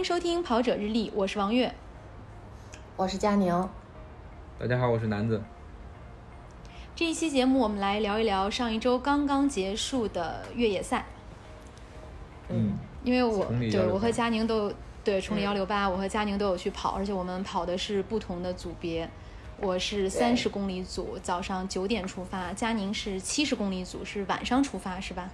迎收听《跑者日历》，我是王悦，我是佳宁。大家好，我是南子。这一期节目，我们来聊一聊上一周刚刚结束的越野赛。嗯，因为我对我和佳宁都对崇礼嗯幺六八，我和佳宁都有去跑，而且我们跑的是不同的组别。我是三十公里组，早上九点出发；佳宁是七十公里组，是晚上出发，是吧？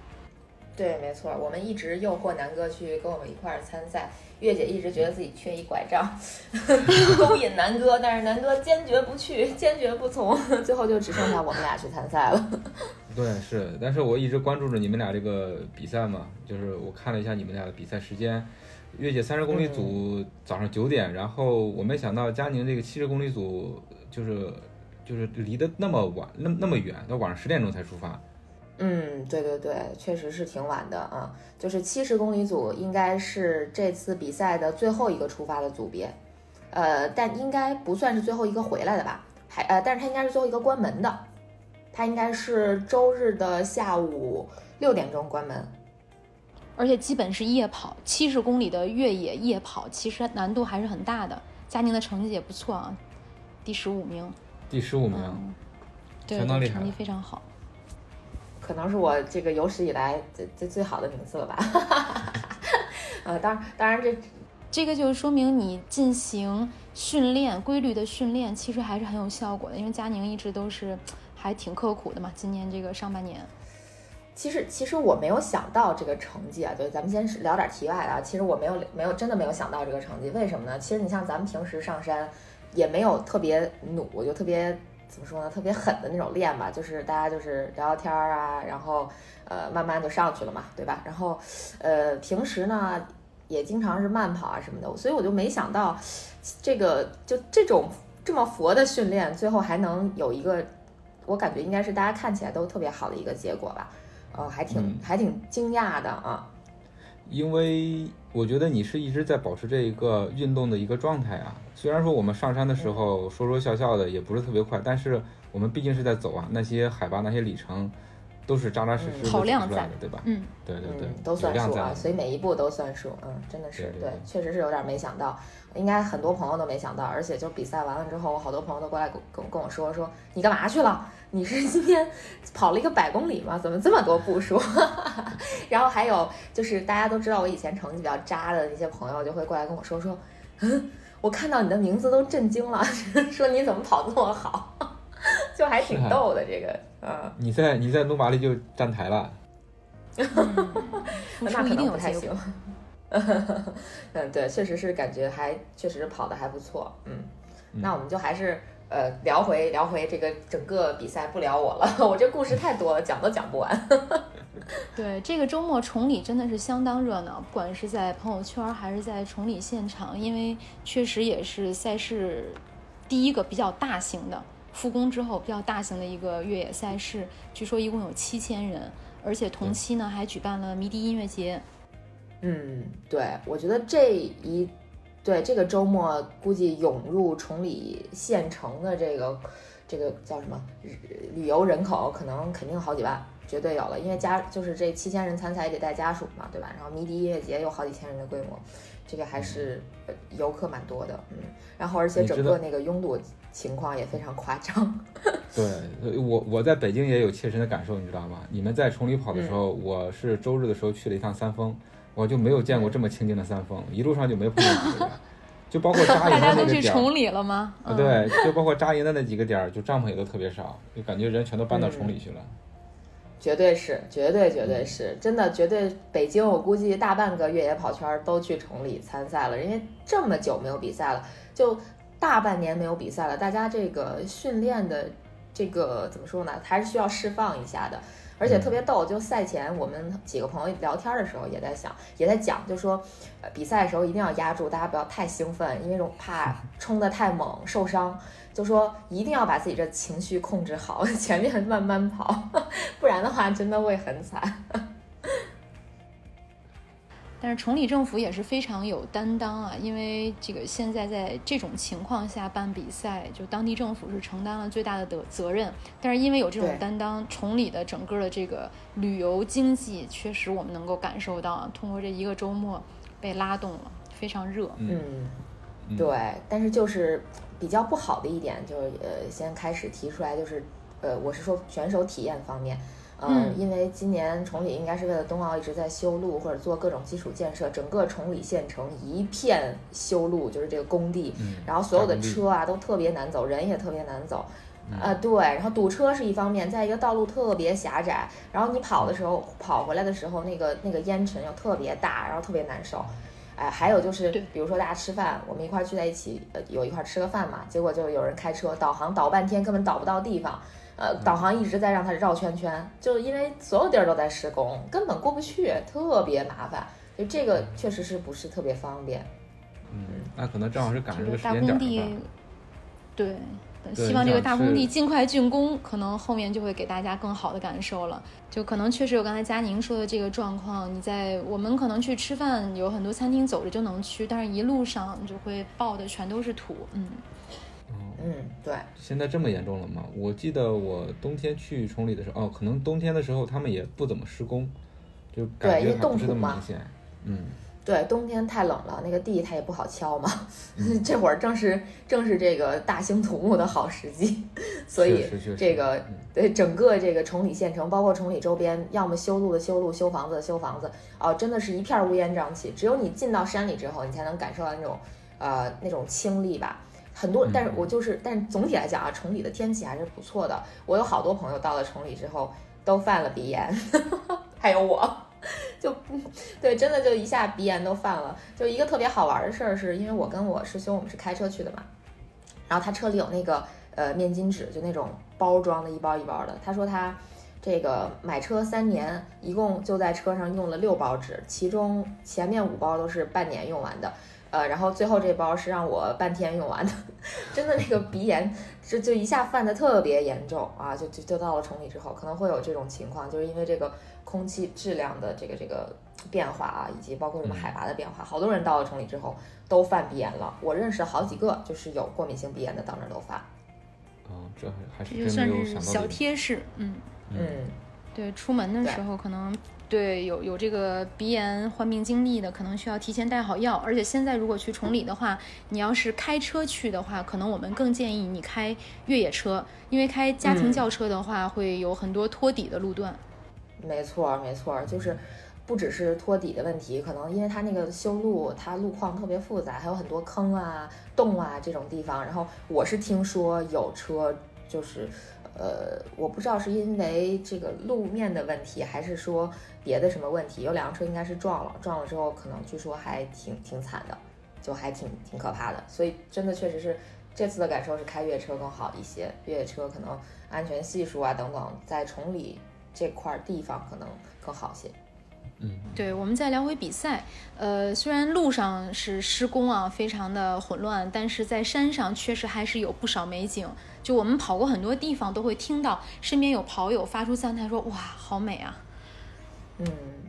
对，没错，我们一直诱惑南哥去跟我们一块儿参赛。月姐一直觉得自己缺一拐杖，勾引南哥，但是南哥坚决不去，坚决不从，最后就只剩下我们俩去参赛了。对，是，但是我一直关注着你们俩这个比赛嘛，就是我看了一下你们俩的比赛时间，月姐三十公里组早上九点，然后我没想到佳宁这个七十公里组就是就是离得那么晚，那那么远，到晚上十点钟才出发。嗯，对对对，确实是挺晚的啊。就是七十公里组应该是这次比赛的最后一个出发的组别，呃，但应该不算是最后一个回来的吧？还呃，但是他应该是最后一个关门的，他应该是周日的下午六点钟关门。而且基本是夜跑，七十公里的越野夜跑，其实难度还是很大的。佳宁的成绩也不错啊，第十五名，第十五名，嗯，对，相当厉害成绩非常好。可能是我这个有史以来最最最好的名次了吧？呃，当然，当然这这个就说明你进行训练、规律的训练，其实还是很有效果的。因为佳宁一直都是还挺刻苦的嘛，今年这个上半年。其实其实我没有想到这个成绩啊，对，咱们先是聊点题外的啊。其实我没有没有真的没有想到这个成绩，为什么呢？其实你像咱们平时上山，也没有特别努，就特别怎么说呢，特别狠的那种练吧，就是大家就是聊聊天儿啊，然后呃慢慢就上去了嘛，对吧？然后呃平时呢也经常是慢跑啊什么的，所以我就没想到这个就这种这么佛的训练，最后还能有一个，我感觉应该是大家看起来都特别好的一个结果吧。呃，还挺、嗯还挺惊讶的啊。因为我觉得你是一直在保持这一个运动的一个状态啊。虽然说我们上山的时候说说笑笑的，也不是特别快，但是我们毕竟是在走啊，那些海拔、那些里程，都是扎扎实实的跑量在出来的，对吧？嗯，对对对，嗯，都算数啊，所以每一步都算数。嗯，真的是对确实是有点没想到，应该很多朋友都没想到。而且就比赛完了之后，我好多朋友都过来跟跟跟我说说你干嘛去了？你是今天跑了一个百公里吗？怎么这么多步数？然后还有就是大家都知道我以前成绩比较渣的那些朋友就会过来跟我说说，嗯，我看到你的名字都震惊了，说你怎么跑这么好，就还挺逗的这个，嗯。你在你在努马里就站台了，付 那可出一定有能不太行结果。。嗯，对，确实是感觉还确实跑的还不错。嗯，那我们就还是呃聊回聊回这个整个比赛，不聊我了，我这故事太多了，讲都讲不完。对，这个周末崇礼真的是相当热闹，不管是在朋友圈还是在崇礼现场，因为确实也是赛事第一个比较大型的复工之后比较大型的一个越野赛事，据说一共有七千人，而且同期呢还举办了迷笛音乐节。嗯，对，我觉得这一对这个周末估计涌入崇礼县城的这个这个叫什么旅旅游人口，可能肯定好几万，绝对有了。因为家就是这七千人参赛也得带家属嘛，对吧？然后迷笛音乐节有好几千人的规模，这个还是呃游客蛮多的，嗯。然后而且整个那个拥堵情况也非常夸张。对，我我在北京也有切身的感受，你知道吗？你们在崇礼跑的时候，嗯我是周日的时候去了一趟三峰，我就没有见过这么清静的三峰，一路上就没碰见几个人，就包括扎 营的大家都那个点儿，去崇礼了吗？啊，嗯，对，就包括扎营的那几个点儿，就帐篷也都特别少，就感觉人全都搬到崇礼去了。绝对是，绝对绝对是，真的绝对。北京我估计大半个越野跑圈都去崇礼参赛了，人家这么久没有比赛了，就大半年没有比赛了，大家这个训练的这个怎么说呢，还是需要释放一下的。而且特别逗，就赛前我们几个朋友聊天的时候也在想，也在讲，就说，呃，比赛的时候一定要压住，大家不要太兴奋，因为我怕冲得太猛受伤。就说一定要把自己这情绪控制好，前面慢慢跑，不然的话真的会很惨。但是崇礼政府也是非常有担当啊，因为这个现在在这种情况下办比赛，就当地政府是承担了最大的责责任。但是因为有这种担当，崇礼的整个的这个旅游经济，确实我们能够感受到啊，通过这一个周末被拉动了，非常热。嗯，嗯对，但是就是比较不好的一点，就是呃，先开始提出来，就是呃，我是说选手体验方面，呃，嗯因为今年崇礼应该是为了冬奥一直在修路或者做各种基础建设，整个崇礼县城一片修路，就是这个工地，嗯，然后所有的车啊都特别难走，人也特别难走。嗯呃，对，然后堵车是一方面，在一个道路特别狭窄，然后你跑的时候，跑回来的时候，那个那个烟尘又特别大，然后特别难受。哎，还有就是，比如说大家吃饭，我们一块儿聚在一起，呃，有一块儿吃个饭嘛，结果就有人开车导航导半天，根本导不到地方，呃，导航一直在让它绕圈圈，就因为所有地儿都在施工，根本过不去，特别麻烦。就这个确实是不是特别方便。嗯，那可能正好是赶上这个大间点儿工地。，对，希望这个大工地尽快竣工，可能后面就会给大家更好的感受了。就可能确实有刚才佳宁说的这个状况，你在我们可能去吃饭，有很多餐厅走着就能去，但是一路上就会爆的全都是土。嗯，嗯，对，现在这么严重了吗？我记得我冬天去崇礼的时候，哦，可能冬天的时候他们也不怎么施工，就感觉还不是那么明显。嗯，对，冬天太冷了，那个地它也不好敲嘛。这会儿正是正是这个大兴土木的好时机，所以这个嗯对整个这个崇礼县城，包括崇礼周边，要么修路的修路，修房子的修房子，哦，真的是一片乌烟瘴气。只有你进到山里之后，你才能感受到那种呃那种清丽吧。很多，但是我就是，但是总体来讲啊，崇礼的天气还是不错的。我有好多朋友到了崇礼之后都犯了鼻炎，还有我，就对，真的就一下鼻炎都犯了。就一个特别好玩的事儿，是因为我跟我师兄我们是开车去的嘛，然后他车里有那个呃面巾纸，就那种包装的一包一包的。他说他这个买车三年，一共就在车上用了六包纸，其中前面五包都是半年用完的。呃，然后最后这包是让我半天用完的，真的那个鼻炎就就一下犯的特别严重啊！就就就到了崇礼之后，可能会有这种情况，就是因为这个空气质量的这个这个变化啊，以及包括什么海拔的变化，好多人到了崇礼之后都犯鼻炎了。我认识好几个就是有过敏性鼻炎的，到那儿都犯。哦，这还还是这就算是小。贴士。嗯，嗯，对，出门的时候可能对有有这个鼻炎患病经历的，可能需要提前带好药。而且现在如果去崇礼的话，你要是开车去的话，可能我们更建议你开越野车，因为开家庭嗯轿车的话，会有很多托底的路段。没错儿，没错儿，就是不只是托底的问题，可能因为它那个修路，它路况特别复杂，还有很多坑啊、洞啊这种地方。然后我是听说有车就是，呃，我不知道是因为这个路面的问题，还是说别的什么问题，有两辆车应该是撞了，撞了之后可能据说还挺挺惨的，就还挺挺可怕的。所以真的确实是这次的感受是开越野车更好一些，越野车可能安全系数啊等等，在崇礼这块儿地方可能更好些。嗯，对，我们再聊回比赛，呃，虽然路上是施工啊，非常的混乱，但是在山上确实还是有不少美景。就我们跑过很多地方，都会听到身边有跑友发出赞叹说：“哇，好美啊嗯，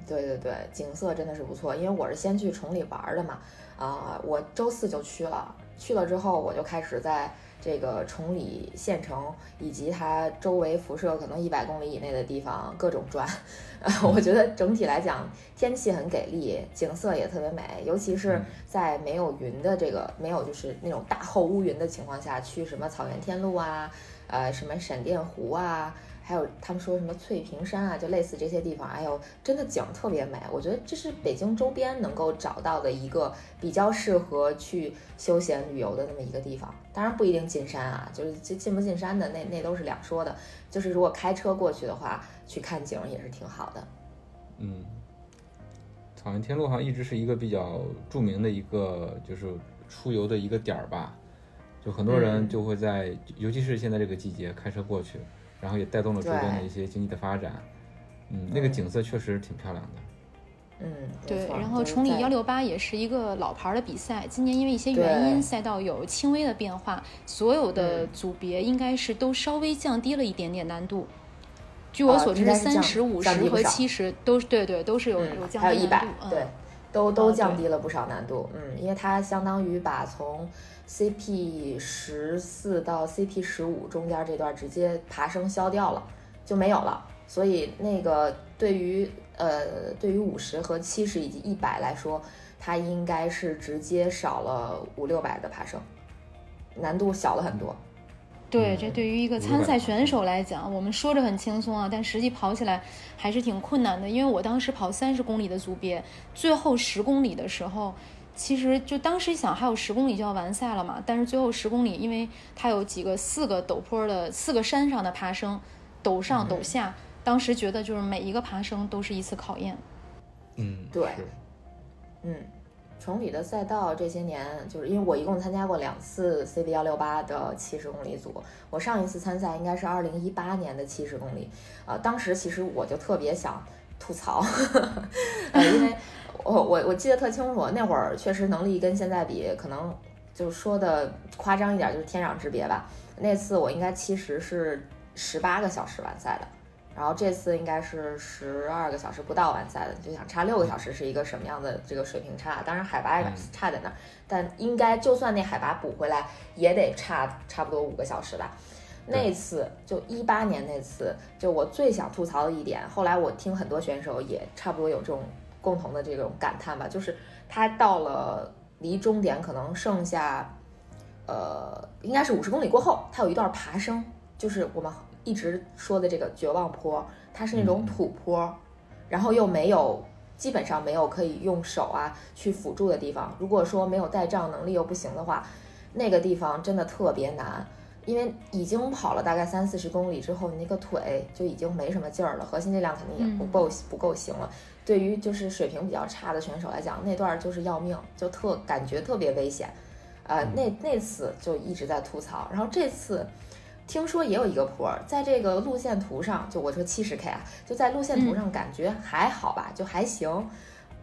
对对对，景色真的是不错。因为我是先去崇礼玩儿的嘛，啊、我周四就去了，去了之后我就开始在这个崇礼县城以及它周围辐射可能一百公里以内的地方各种转。呃，我觉得整体来讲天气很给力，景色也特别美，尤其是在没有云的这个没有就是那种大厚乌云的情况下，去什么草原天路啊，呃，什么闪电湖啊。还有他们说什么翠屏山啊，就类似这些地方，哎呦，真的景儿特别美。我觉得这是北京周边能够找到的一个比较适合去休闲旅游的那么一个地方。当然不一定进山啊，就是进进不进山的那那都是两说的。就是如果开车过去的话，去看景儿也是挺好的。嗯，草原天路好像一直是一个比较著名的一个就是出游的一个点儿吧，就很多人嗯就会在，尤其是现在这个季节开车过去，然后也带动了周边的一些经济的发展。嗯，那个嗯景色确实挺漂亮的。嗯，！”对，然后崇礼幺六八也是一个老牌儿的比赛，今年因为一些原因，赛道有轻微的变化，所有的嗯组别应该是都稍微降低了一点点难度。据我啊所知，三十五十和七十都是对对都是有有嗯，降还有一百低难度，，嗯对，都都降低了不少难度。嗯，因为它相当于把从 CP 十四到 CP 十五中间这段直接爬升消掉了，就没有了。所以那个对于呃对于五十和七十以及一百来说，它应该是直接少了五六百的爬升，难度小了很多。对，嗯这对于一个参赛选手来讲，我们说着很轻松啊，但实际跑起来还是挺困难的。因为我当时跑三十公里的组别，最后十公里的时候，其实就当时想还有十公里就要完赛了嘛，但是最后十公里，因为它有几个四个陡坡的四个山上的爬升，陡上陡下，当时觉得就是每一个爬升都是一次考验。嗯，对嗯，崇礼的赛道这些年，就是因为我一共参加过两次 CB 幺六八的七十公里组，我上一次参赛应该是二零一八年的七十公里，啊、当时其实我就特别想吐槽，呃，因为我我我记得特清楚，那会儿确实能力跟现在比，可能就说的夸张一点，就是天壤之别吧。那次我应该其实是十八个小时完赛的。然后这次应该是十二个小时不到完赛的，就想差六个小时是一个什么样的这个水平差？当然海拔也差在那儿，但应该就算那海拔补回来，也得差差不多五个小时吧。那次就一八年那次，就我最想吐槽的一点，后来我听很多选手也差不多有这种共同的这种感叹吧，就是他到了离终点可能剩下，呃，应该是五十公里过后，他有一段爬升，就是我们一直说的这个绝望坡，它是那种土坡，然后又没有基本上没有可以用手啊去辅助的地方。如果说没有带杖能力又不行的话，那个地方真的特别难，因为已经跑了大概三四十公里之后，你那个腿就已经没什么劲儿了，核心力量肯定也不够、不够行了。对于就是水平比较差的选手来讲，那段儿就是要命，就特感觉特别危险。呃，那那次就一直在吐槽，然后这次听说也有一个坡儿，在这个路线图上，就我说七十 K 啊，就在路线图上感觉还好吧，就还行。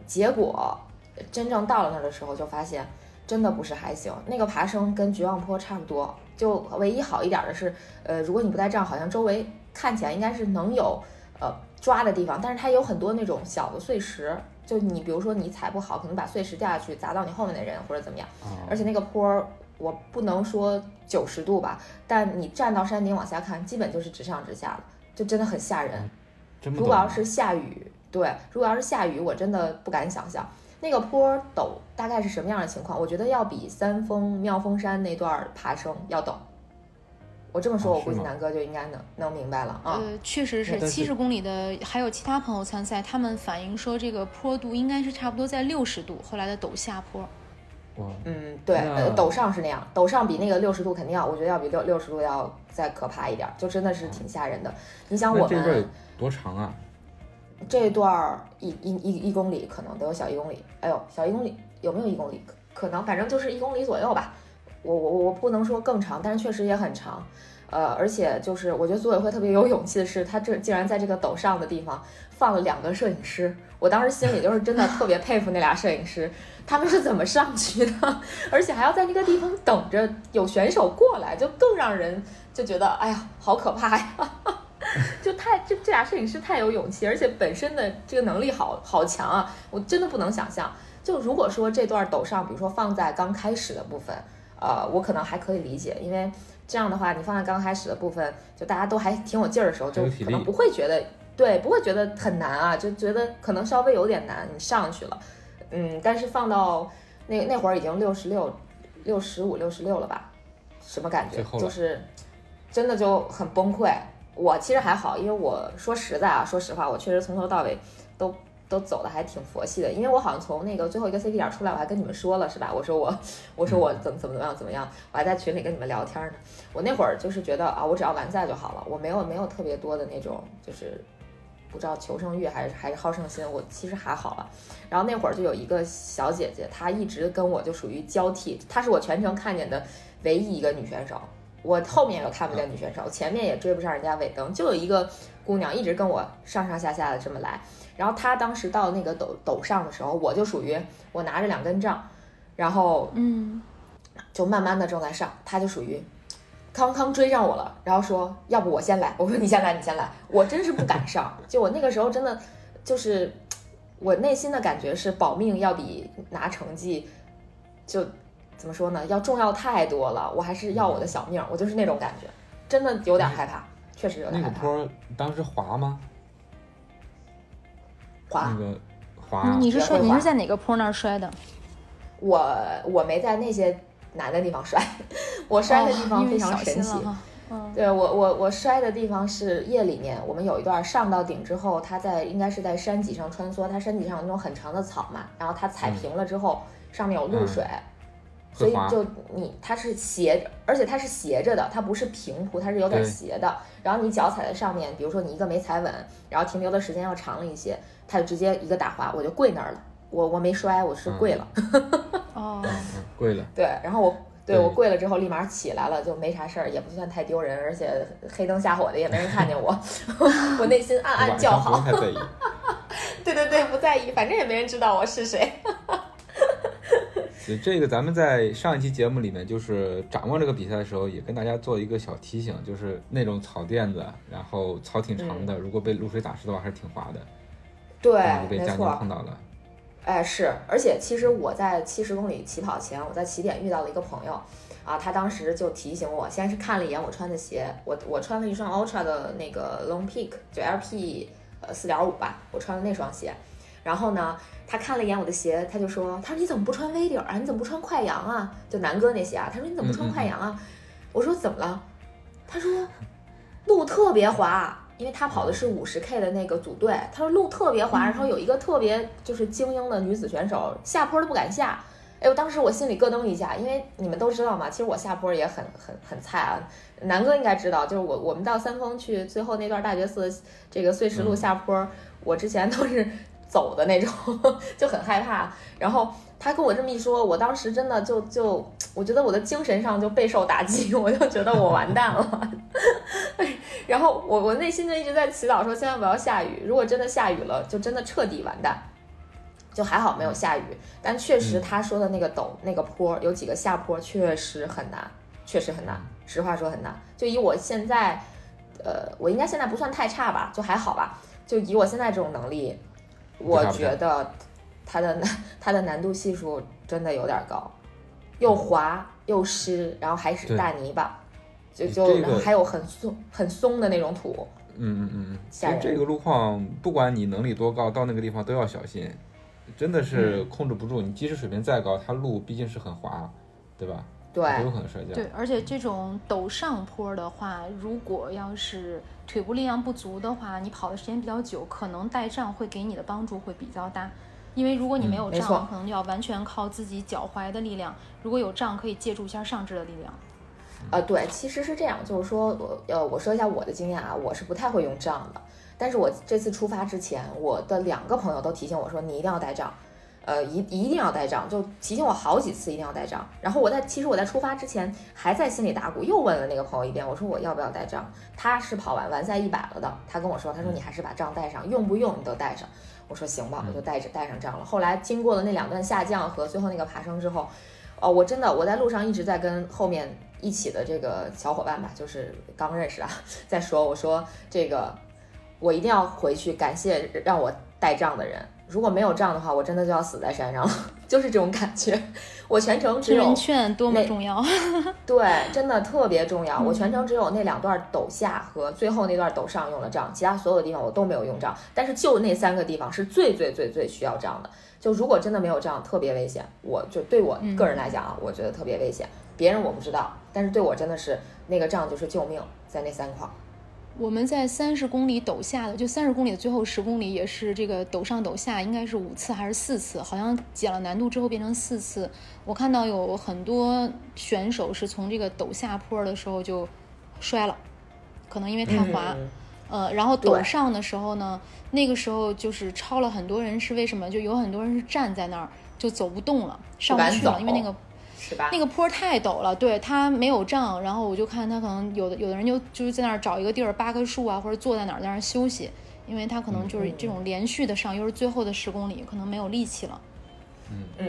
结果真正到了那儿的时候，就发现真的不是还行，那个爬升跟绝望坡差不多，就唯一好一点的是，呃，如果你不带杖，好像周围看起来应该是能有呃抓的地方，但是它有很多那种小的碎石，就你比如说你踩不好，可能把碎石掉下去砸到你后面的人或者怎么样。啊，而且那个坡儿，我不能说九十度吧，但你站到山顶往下看，基本就是直上直下的，就真的很吓人。如果要是下雨，对，如果要是下雨，我真的不敢想象那个坡儿陡大概是什么样的情况。我觉得要比三峰妙峰山那段爬升要陡。我这么说，我估计南哥就应该能能明白了啊。呃，确实是七十公里的，还有其他朋友参赛，他们反映说这个坡度应该是差不多在六十度，后来的陡下坡。哇，嗯，对，呃，陡上是那样，陡上比那个六十度肯定要，我觉得要比六六十度要再可怕一点儿，就真的是挺吓人的。你想我们这段多长啊？这段儿一一一一公里可能得有小一公里，哎呦，小一公里有没有一公里？可可能反正就是一公里左右吧。我我我不能说更长，但是确实也很长。呃，而且就是我觉得组委会特别有勇气的是，他这竟然在这个陡上的地方放了两个摄影师。我当时心里就是真的特别佩服那俩摄影师，他们是怎么上去的，而且还要在那个地方等着有选手过来，就更让人就觉得哎呀，好可怕呀！就太这这俩摄影师太有勇气，而且本身的这个能力好好强啊！我真的不能想象。就如果说这段陡上，比如说放在刚开始的部分，呃，我可能还可以理解，因为这样的话，你放在刚开始的部分，就大家都还挺有劲儿的时候，就可能不会觉得对，不会觉得很难啊，就觉得可能稍微有点难，你上去了，嗯，但是放到那那会儿已经六十六、六十五、六十六了吧？什么感觉就是真的就很崩溃。我其实还好，因为我说实在啊，说实话，我确实从头到尾都都走的还挺佛系的，因为我好像从那个最后一个 CP 点出来，我还跟你们说了是吧？我说我我说我怎么怎么怎么样怎么样，我还在群里跟你们聊天呢。我那会儿就是觉得啊，我只要完赛就好了，我没有没有特别多的那种就是不知道求胜欲还是还是好胜心，我其实还好了。然后那会儿就有一个小姐姐，她一直跟我就属于交替，她是我全程看见的唯一一个女选手。我后面又看不见女选手，前面也追不上人家尾灯，就有一个姑娘一直跟我上上下下的这么来。然后他当时到那个陡陡上的时候，我就属于我拿着两根杖，然后嗯，就慢慢的正在上，他就属于康康追上我了，然后说要不我先来，我说你先来，你先来，我真是不敢上，就我那个时候真的就是我内心的感觉是保命要比拿成绩就怎么说呢，要重要太多了，我还是要我的小命，我就是那种感觉，真的有点害怕，确实有点害怕。那个坡当时滑吗？滑那个滑。你是摔？你是在哪个坡那儿摔的？我我没在那些难的地方摔，我摔的地方非常神奇。对我我我摔的地方是夜里面，我们有一段上到顶之后，它在应该是在山脊上穿梭，它山脊上有那种很长的草嘛，然后它踩平了之后，上面有露水，所以就你它是斜着，而且它是斜着的，它不是平铺，它是有点对斜的。然后你脚踩在上面，比如说你一个没踩稳，然后停留的时间要长了一些，它就直接一个打滑，我就跪那儿了。我我没摔，我是跪了。哦，嗯贵了。对，然后我对对我跪了之后立马起来了，就没啥事儿，也不算太丢人，而且黑灯瞎火的也没人看见我，我内心暗暗晚上不叫好。对对对，不在意，反正也没人知道我是谁。所以这个咱们在上一期节目里面，就是展望这个比赛的时候，也跟大家做一个小提醒，就是那种草垫子，然后草挺长的，如果被露水打湿的话，还是挺滑的。对被佳宁没错，碰到了。哎是，而且其实我在七十公里起跑前，我在起点遇到了一个朋友，啊，他当时就提醒我，先是看了一眼我穿的鞋，我我穿了一双 Ultra 的那个 Long Peak，就 LP 呃四点五吧，我穿的那双鞋，然后呢，他看了一眼我的鞋，他就说，他说你怎么不穿 V 底儿啊？你怎么不穿快羊啊？就南哥那鞋啊，他说你怎么不穿快羊啊？我说怎么了？他说路特别滑，因为他跑的是五十 K 的那个组队，他说路特别滑，然后有一个特别就是精英的女子选手下坡都不敢下。哎，我当时我心里咯噔一下，因为你们都知道嘛，其实我下坡也很很很菜啊。南哥应该知道，就是我我们到三峰去最后那段大觉寺这个碎石路下坡，我之前都是走的那种，就很害怕。然后他跟我这么一说，我当时真的就就我觉得我的精神上就备受打击，我就觉得我完蛋了。然后我我内心就一直在祈祷说，千万不要下雨。如果真的下雨了，就真的彻底完蛋。就还好没有下雨，但确实嗯他说的那个陡、那个坡有几个下坡确实很难，确实很难。实话说很难。就以我现在，呃，我应该现在不算太差吧，就还好吧。就以我现在这种能力，我觉得它的难 它的难度系数真的有点高，又滑又湿，然后还是大泥巴，就这就还有很松很松的那种土。嗯嗯嗯嗯，吓人其实这个路况，不管你能力多高，到那个地方都要小心，真的是嗯控制不住。你即使水平再高，它路毕竟是很滑，对吧？对，有可能摔跤。对，而且这种陡上坡的话，如果要是腿部力量不足的话，你跑的时间比较久，可能带杖会给你的帮助会比较大。因为如果你没有杖，可能就要完全靠自己脚踝的力量；如果有杖，可以借助一下上肢的力量。呃，对，其实是这样，就是说我呃，我说一下我的经验啊，我是不太会用杖的，但是我这次出发之前，我的两个朋友都提醒我说，你一定要带杖，呃，一一定要带账，就提醒我好几次一定要带账。然后我在其实我在出发之前还在心里打鼓，又问了那个朋友一遍，我说我要不要带账？他是跑完完赛一百了的，他跟我说，他说你还是把账带上，用不用你都带上。我说行吧，我就带着带上账了。后来经过了那两段下降和最后那个爬升之后，哦，我真的我在路上一直在跟后面一起的这个小伙伴吧，就是刚认识啊，在说，我说这个我一定要回去感谢让我带账的人，如果没有杖的话，我真的就要死在山上了，就是这种感觉。我全程只听有人劝多么重要！对，真的特别重要。我嗯全程只有那两段陡下和最后那段陡上用了杖，其他所有的地方我都没有用杖。但是就那三个地方是最最最最需要杖的。就如果真的没有杖，特别危险。我就对我个人来讲啊，我觉得特别危险。别人我不知道，但是对我真的是那个杖就是救命，在那三块儿。我们在三十公里陡下的，就三十公里的最后十公里也是这个陡上陡下，应该是五次还是四次？好像减了难度之后变成四次。我看到有很多选手是从这个陡下坡的时候就摔了，可能因为太滑。嗯呃，然后陡上的时候呢，那个时候就是超了很多人，是为什么？就有很多人是站在那儿就走不动了，上不去了，因为那个是吧？那个坡太陡了，对他没有杖，然后我就看他可能有的有的人就就是在那儿找一个地儿扒棵树啊，或者坐在哪儿在那儿休息，因为他可能就是这种连续的上，又是最后的十公里，可能没有力气了。嗯，嗯。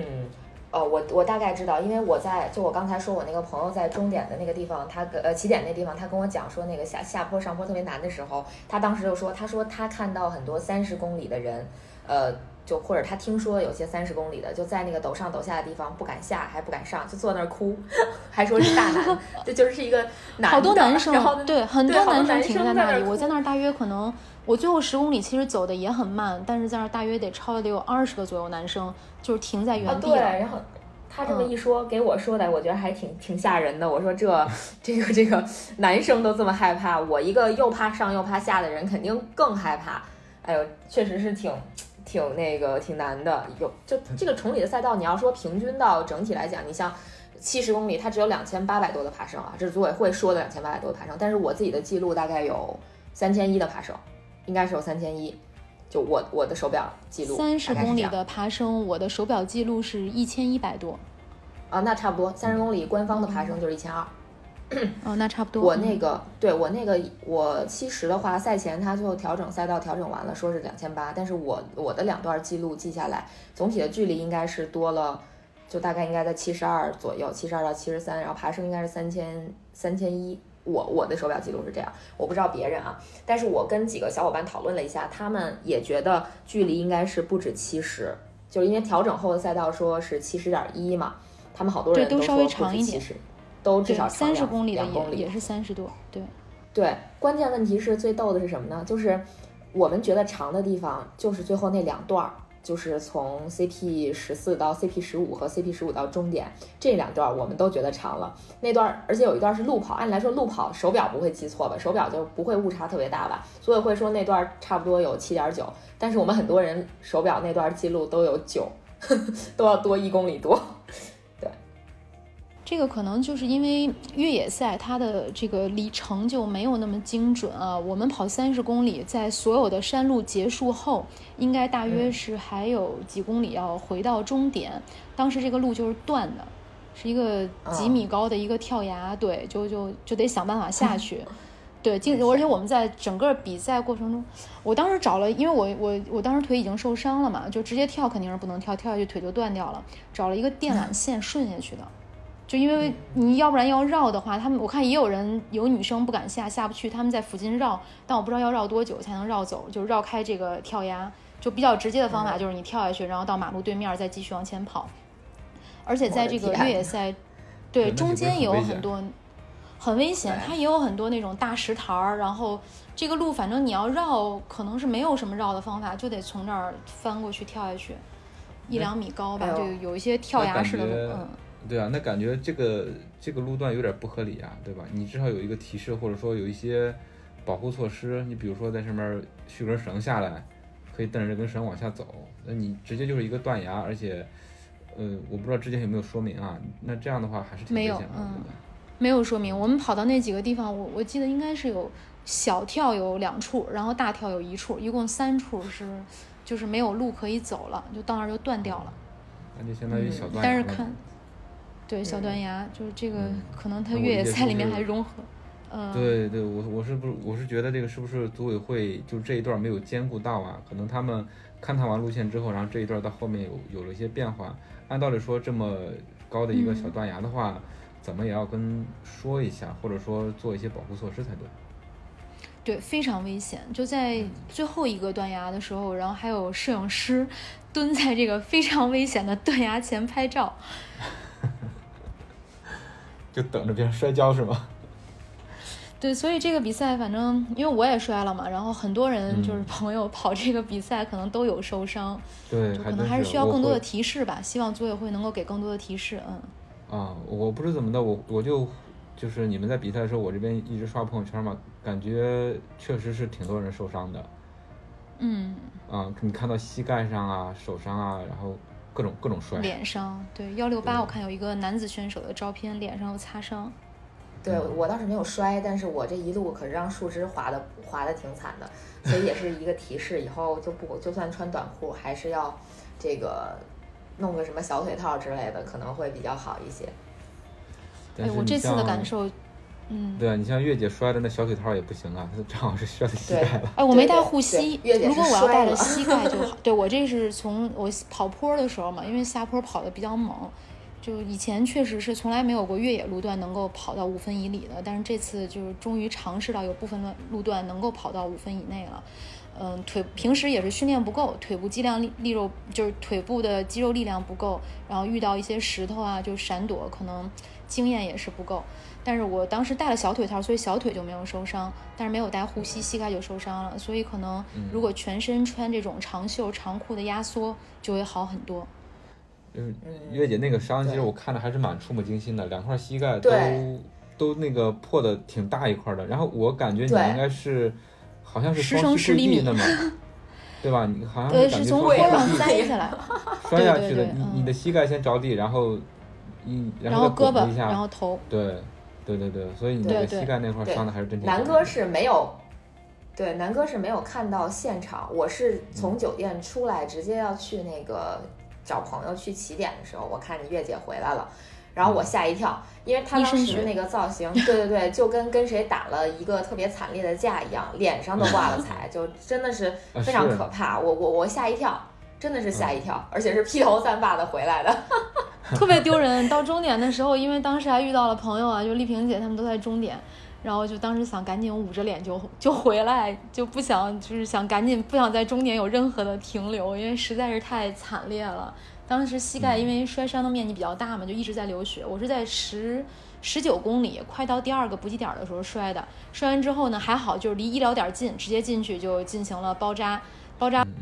哦，我我大概知道，因为我在就我刚才说我那个朋友在终点的那个地方，他跟呃起点那地方，他跟我讲说那个下下坡上坡特别难的时候，他当时就说，他说他看到很多三十公里的人，呃，就或者他听说有些三十公里的就在那个陡上陡下的地方不敢下，还不敢上，就坐那儿哭，还说是大男，这就是一个男的，好多男生然后对很多男生停在那里，我在那儿大约可能我最后十公里其实走的也很慢，但是在那儿大约得超了得有二十个左右男生，就是停在原地对，然后他这么一说，给我说的，我觉得还挺挺吓人的。我说这这个这个男生都这么害怕，我一个又怕上又怕下的人，肯定更害怕。哎呦，确实是挺挺那个挺难的。有就这个崇礼的赛道，你要说平均到整体来讲，你像七十公里，它只有两千八百多的爬升啊，这是组委会说的两千八百多的爬升，但是我自己的记录大概有三千一的爬升。应该是有三千一，就我我的手表记录。三十公里的爬升，我的手表记录是一千一百多。啊，那差不多。三十公里官方的爬升就是一千二。哦，那差不多。我那个，对我那个，我七十的话，赛前他最后调整赛道调整完了，说是两千八，但是我我的两段记录记下来，总体的距离应该是多了，就大概应该在七十二左右，七十二到七十三，然后爬升应该是三千三千一。我我的手表记录是这样，我不知道别人啊，但是我跟几个小伙伴讨论了一下，他们也觉得距离应该是不止七十，就是因为调整后的赛道说是七十点一嘛，他们好多人都稍微长一点，都至少三十公里两公里也是三十多，对对，关键问题是最逗的是什么呢？就是我们觉得长的地方就是最后那两段儿。就是从 CP 十四到 CP 十五和 CP 十五到终点这两段，我们都觉得长了。那段，而且有一段是路跑，按理来说路跑手表不会记错吧？手表就不会误差特别大吧？所以会说那段差不多有七点九，但是我们很多人手表那段记录都有九，都要多一公里多。这个可能就是因为越野赛它的这个里程就没有那么精准啊。我们跑三十公里，在所有的山路结束后，应该大约是还有几公里要回到终点。当时这个路就是断的，是一个几米高的一个跳崖，对，就就就得想办法下去。对，经而且我们在整个比赛过程中，我当时找了，因为我我我当时腿已经受伤了嘛，就直接跳肯定是不能跳，跳下去腿就断掉了。找了一个电缆线顺下去的。就因为你要不然要绕的话，他们我看也有人有女生不敢下下不去，他们在附近绕，但我不知道要绕多久才能绕走，就绕开这个跳崖。就比较直接的方法就是你跳下去，然后到马路对面再继续往前跑。而且在这个越野赛，对中间也有很多很危险，它也有很多那种大石台儿，然后这个路反正你要绕，可能是没有什么绕的方法，就得从这儿翻过去跳下去，一两米高吧，就有一些跳崖式的路，嗯。对啊，那感觉这个这个路段有点不合理啊，对吧？你至少有一个提示，或者说有一些保护措施。你比如说在上面续根绳下来，可以蹬着这根绳往下走。那你直接就是一个断崖，而且，呃，我不知道之前有没有说明啊？那这样的话还是挺危险的。没有，嗯，没有说明。我们跑到那几个地方，我我记得应该是有小跳有两处，然后大跳有一处，一共三处是就是没有路可以走了，就到那儿就断掉了。那就相当于小断崖。但是看。对小断崖，就是这个，可能它越野赛里面还融合，嗯，对对，我我是不是我是觉得这个是不是组委会就这一段没有兼顾到啊？可能他们勘探完路线之后，然后这一段到后面有有了一些变化。按道理说这么高的一个小断崖的话，怎么也要跟说一下，或者说做一些保护措施才对。对，非常危险。就在最后一个断崖的时候，然后还有摄影师蹲在这个非常危险的断崖前拍照。就等着别人摔跤是吗？对，所以这个比赛，反正因为我也摔了嘛，然后很多人就是朋友跑这个比赛，可能都有受伤。对，可能还是需要更多的提示吧。希望组委会能够给更多的提示。嗯。啊，我不知怎么的，我我就就是你们在比赛的时候，我这边一直刷朋友圈嘛，感觉确实是挺多人受伤的。嗯。啊，你看到膝盖上啊、手上啊，然后。各种各种摔，脸上对幺六八，我看有一个男子选手的照片，脸上有擦伤。对我倒是没有摔，但是我这一路可是让树枝滑的滑的挺惨的，所以也是一个提示，以后就不就算穿短裤，还是要这个弄个什么小腿套之类的，可能会比较好一些。哎，我这次的感受。嗯，对啊，你像月姐摔的那小腿套也不行啊，她 正好是摔到膝盖了。哎，我没带护膝，如果我要带了膝盖就好。对我这是从我跑坡的时候嘛，因为下坡跑的比较猛，就以前确实是从来没有过越野路段能够跑到五分以里的，但是这次就是终于尝试到有部分的路段能够跑到五分以内了。嗯，腿平时也是训练不够，腿部肌量力力肉就是腿部的肌肉力量不够，然后遇到一些石头啊就闪躲，可能经验也是不够。但是我当时戴了小腿套，所以小腿就没有受伤，但是没有戴护膝，膝盖就受伤了。所以可能如果全身穿这种长袖长裤的压缩，就会好很多。嗯，月姐那个伤，其实我看着还是蛮触目惊心的，两块膝盖都都那个破的挺大一块的。然后我感觉你应该是好像是十乘十厘米的嘛，对吧？你好像对是从坡上 摔下来，摔下去的。你你的膝盖先着地，然后一然后胳膊，然后头，对。对对对，所以你这个膝盖那块伤的还是真。南哥是没有，对，南哥是没有看到现场。我是从酒店出来，直接要去那个找朋友去起点的时候，我看你月姐回来了，然后我吓一跳，因为他当时那个造型，对对对，就跟跟谁打了一个特别惨烈的架一样，脸上都挂了彩，就真的是 非常可怕。我我我吓一跳，真的是吓一跳，而且是披头散发的回来的。特别丢人。到终点的时候，因为当时还遇到了朋友啊，就丽萍姐他们都在终点，然后就当时想赶紧捂着脸就就回来，就不想就是想赶紧不想在终点有任何的停留，因为实在是太惨烈了。当时膝盖因为摔伤的面积比较大嘛，就一直在流血。我是在十十九公里快到第二个补给点的时候摔的，摔完之后呢还好，就是离医疗点近，直接进去就进行了包扎，包扎。嗯，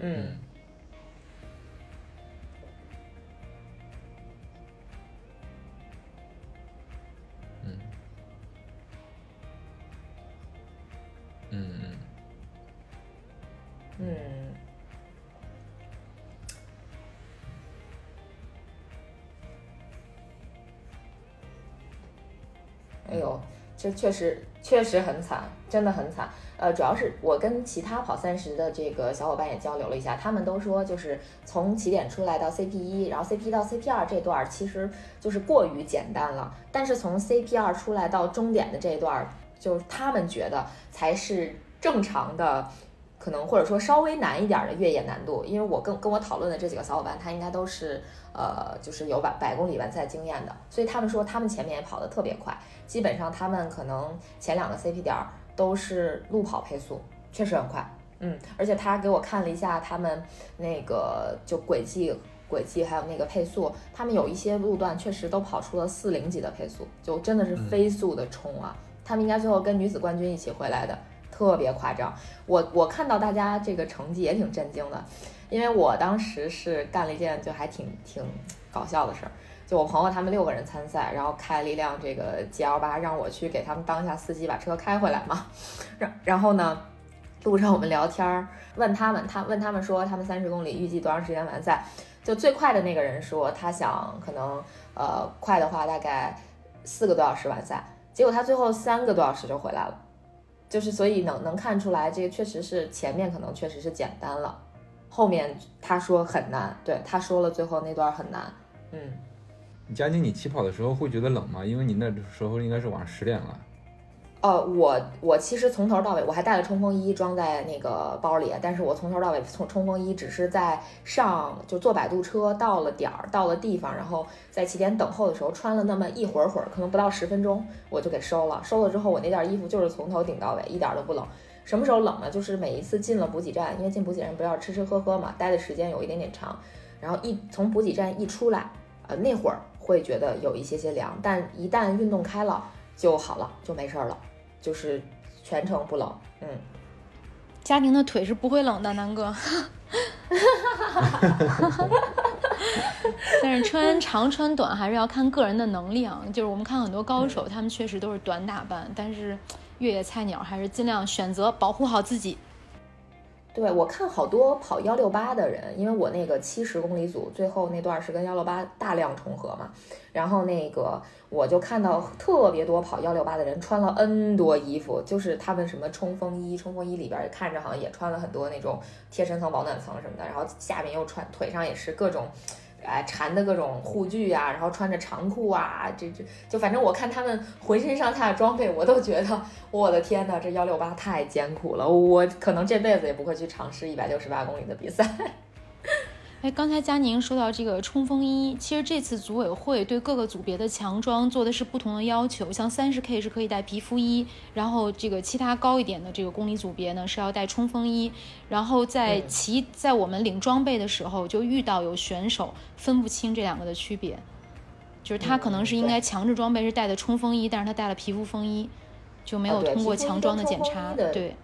嗯，嗯。嗯，嗯，哎呦，这确实确实很惨，真的很惨。呃，主要是我跟其他跑三十的这个小伙伴也交流了一下，他们都说就是从起点出来到 CP 一，然后 CP 到 CP 二这段其实就是过于简单了，但是从 CP 二出来到终点的这一段，就是他们觉得才是正常的，可能或者说稍微难一点的越野难度。因为我跟跟我讨论的这几个小伙伴，他应该都是呃就是有百百公里完赛经验的，所以他们说他们前面也跑得特别快，基本上他们可能前两个 CP 点。都是路跑配速，确实很快，嗯，而且他给我看了一下他们那个就轨迹轨迹还有那个配速，他们有一些路段确实都跑出了四零级的配速，就真的是飞速的冲啊！他们应该最后跟女子冠军一起回来的，特别夸张。我我看到大家这个成绩也挺震惊的，因为我当时是干了一件就还挺挺搞笑的事儿。就我朋友他们六个人参赛，然后开了一辆这个 G L 八，让我去给他们当一下司机把车开回来嘛。然然后呢，路上我们聊天儿，问他们，他问他们说他们三十公里预计多长时间完赛？就最快的那个人说他想可能呃快的话大概四个多小时完赛，结果他最后三个多小时就回来了。就是所以能能看出来，这个确实是前面可能确实是简单了，后面他说很难，对他说了最后那段很难，嗯。佳宁，你起跑的时候会觉得冷吗？因为你那时候应该是晚上十点了。呃，我我其实从头到尾我还带了冲锋衣装在那个包里，但是我从头到尾从冲锋衣只是在上就坐摆渡车到了点儿到了地方，然后在起点等候的时候穿了那么一会儿会儿，可能不到十分钟我就给收了。收了之后，我那件衣服就是从头顶到尾一点都不冷。什么时候冷呢？就是每一次进了补给站，因为进补给站不要吃吃喝喝嘛，待的时间有一点点长，然后一从补给站一出来，呃那会儿。会觉得有一些些凉，但一旦运动开了就好了，就没事儿了，就是全程不冷。嗯，家庭的腿是不会冷的，南哥。但是穿长穿短还是要看个人的能力啊。就是我们看很多高手，他们确实都是短打扮，但是越野菜鸟还是尽量选择保护好自己。对，我看好多跑幺六八的人，因为我那个七十公里组最后那段是跟幺六八大量重合嘛，然后那个我就看到特别多跑幺六八的人穿了 N 多衣服，就是他们什么冲锋衣，冲锋衣里边看着好像也穿了很多那种贴身层、保暖层什么的，然后下面又穿腿上也是各种。哎，缠的各种护具啊，然后穿着长裤啊，这这就反正我看他们浑身上下的装备，我都觉得我的天呐，这幺六八太艰苦了，我可能这辈子也不会去尝试一百六十八公里的比赛。哎，刚才佳宁说到这个冲锋衣，其实这次组委会对各个组别的强装做的是不同的要求，像三十 K 是可以带皮肤衣，然后这个其他高一点的这个公里组别呢是要带冲锋衣，然后在其在我们领装备的时候就遇到有选手分不清这两个的区别，就是他可能是应该强制装备是带的冲锋衣，但是他带了皮肤风衣，就没有通过强装的检查，对。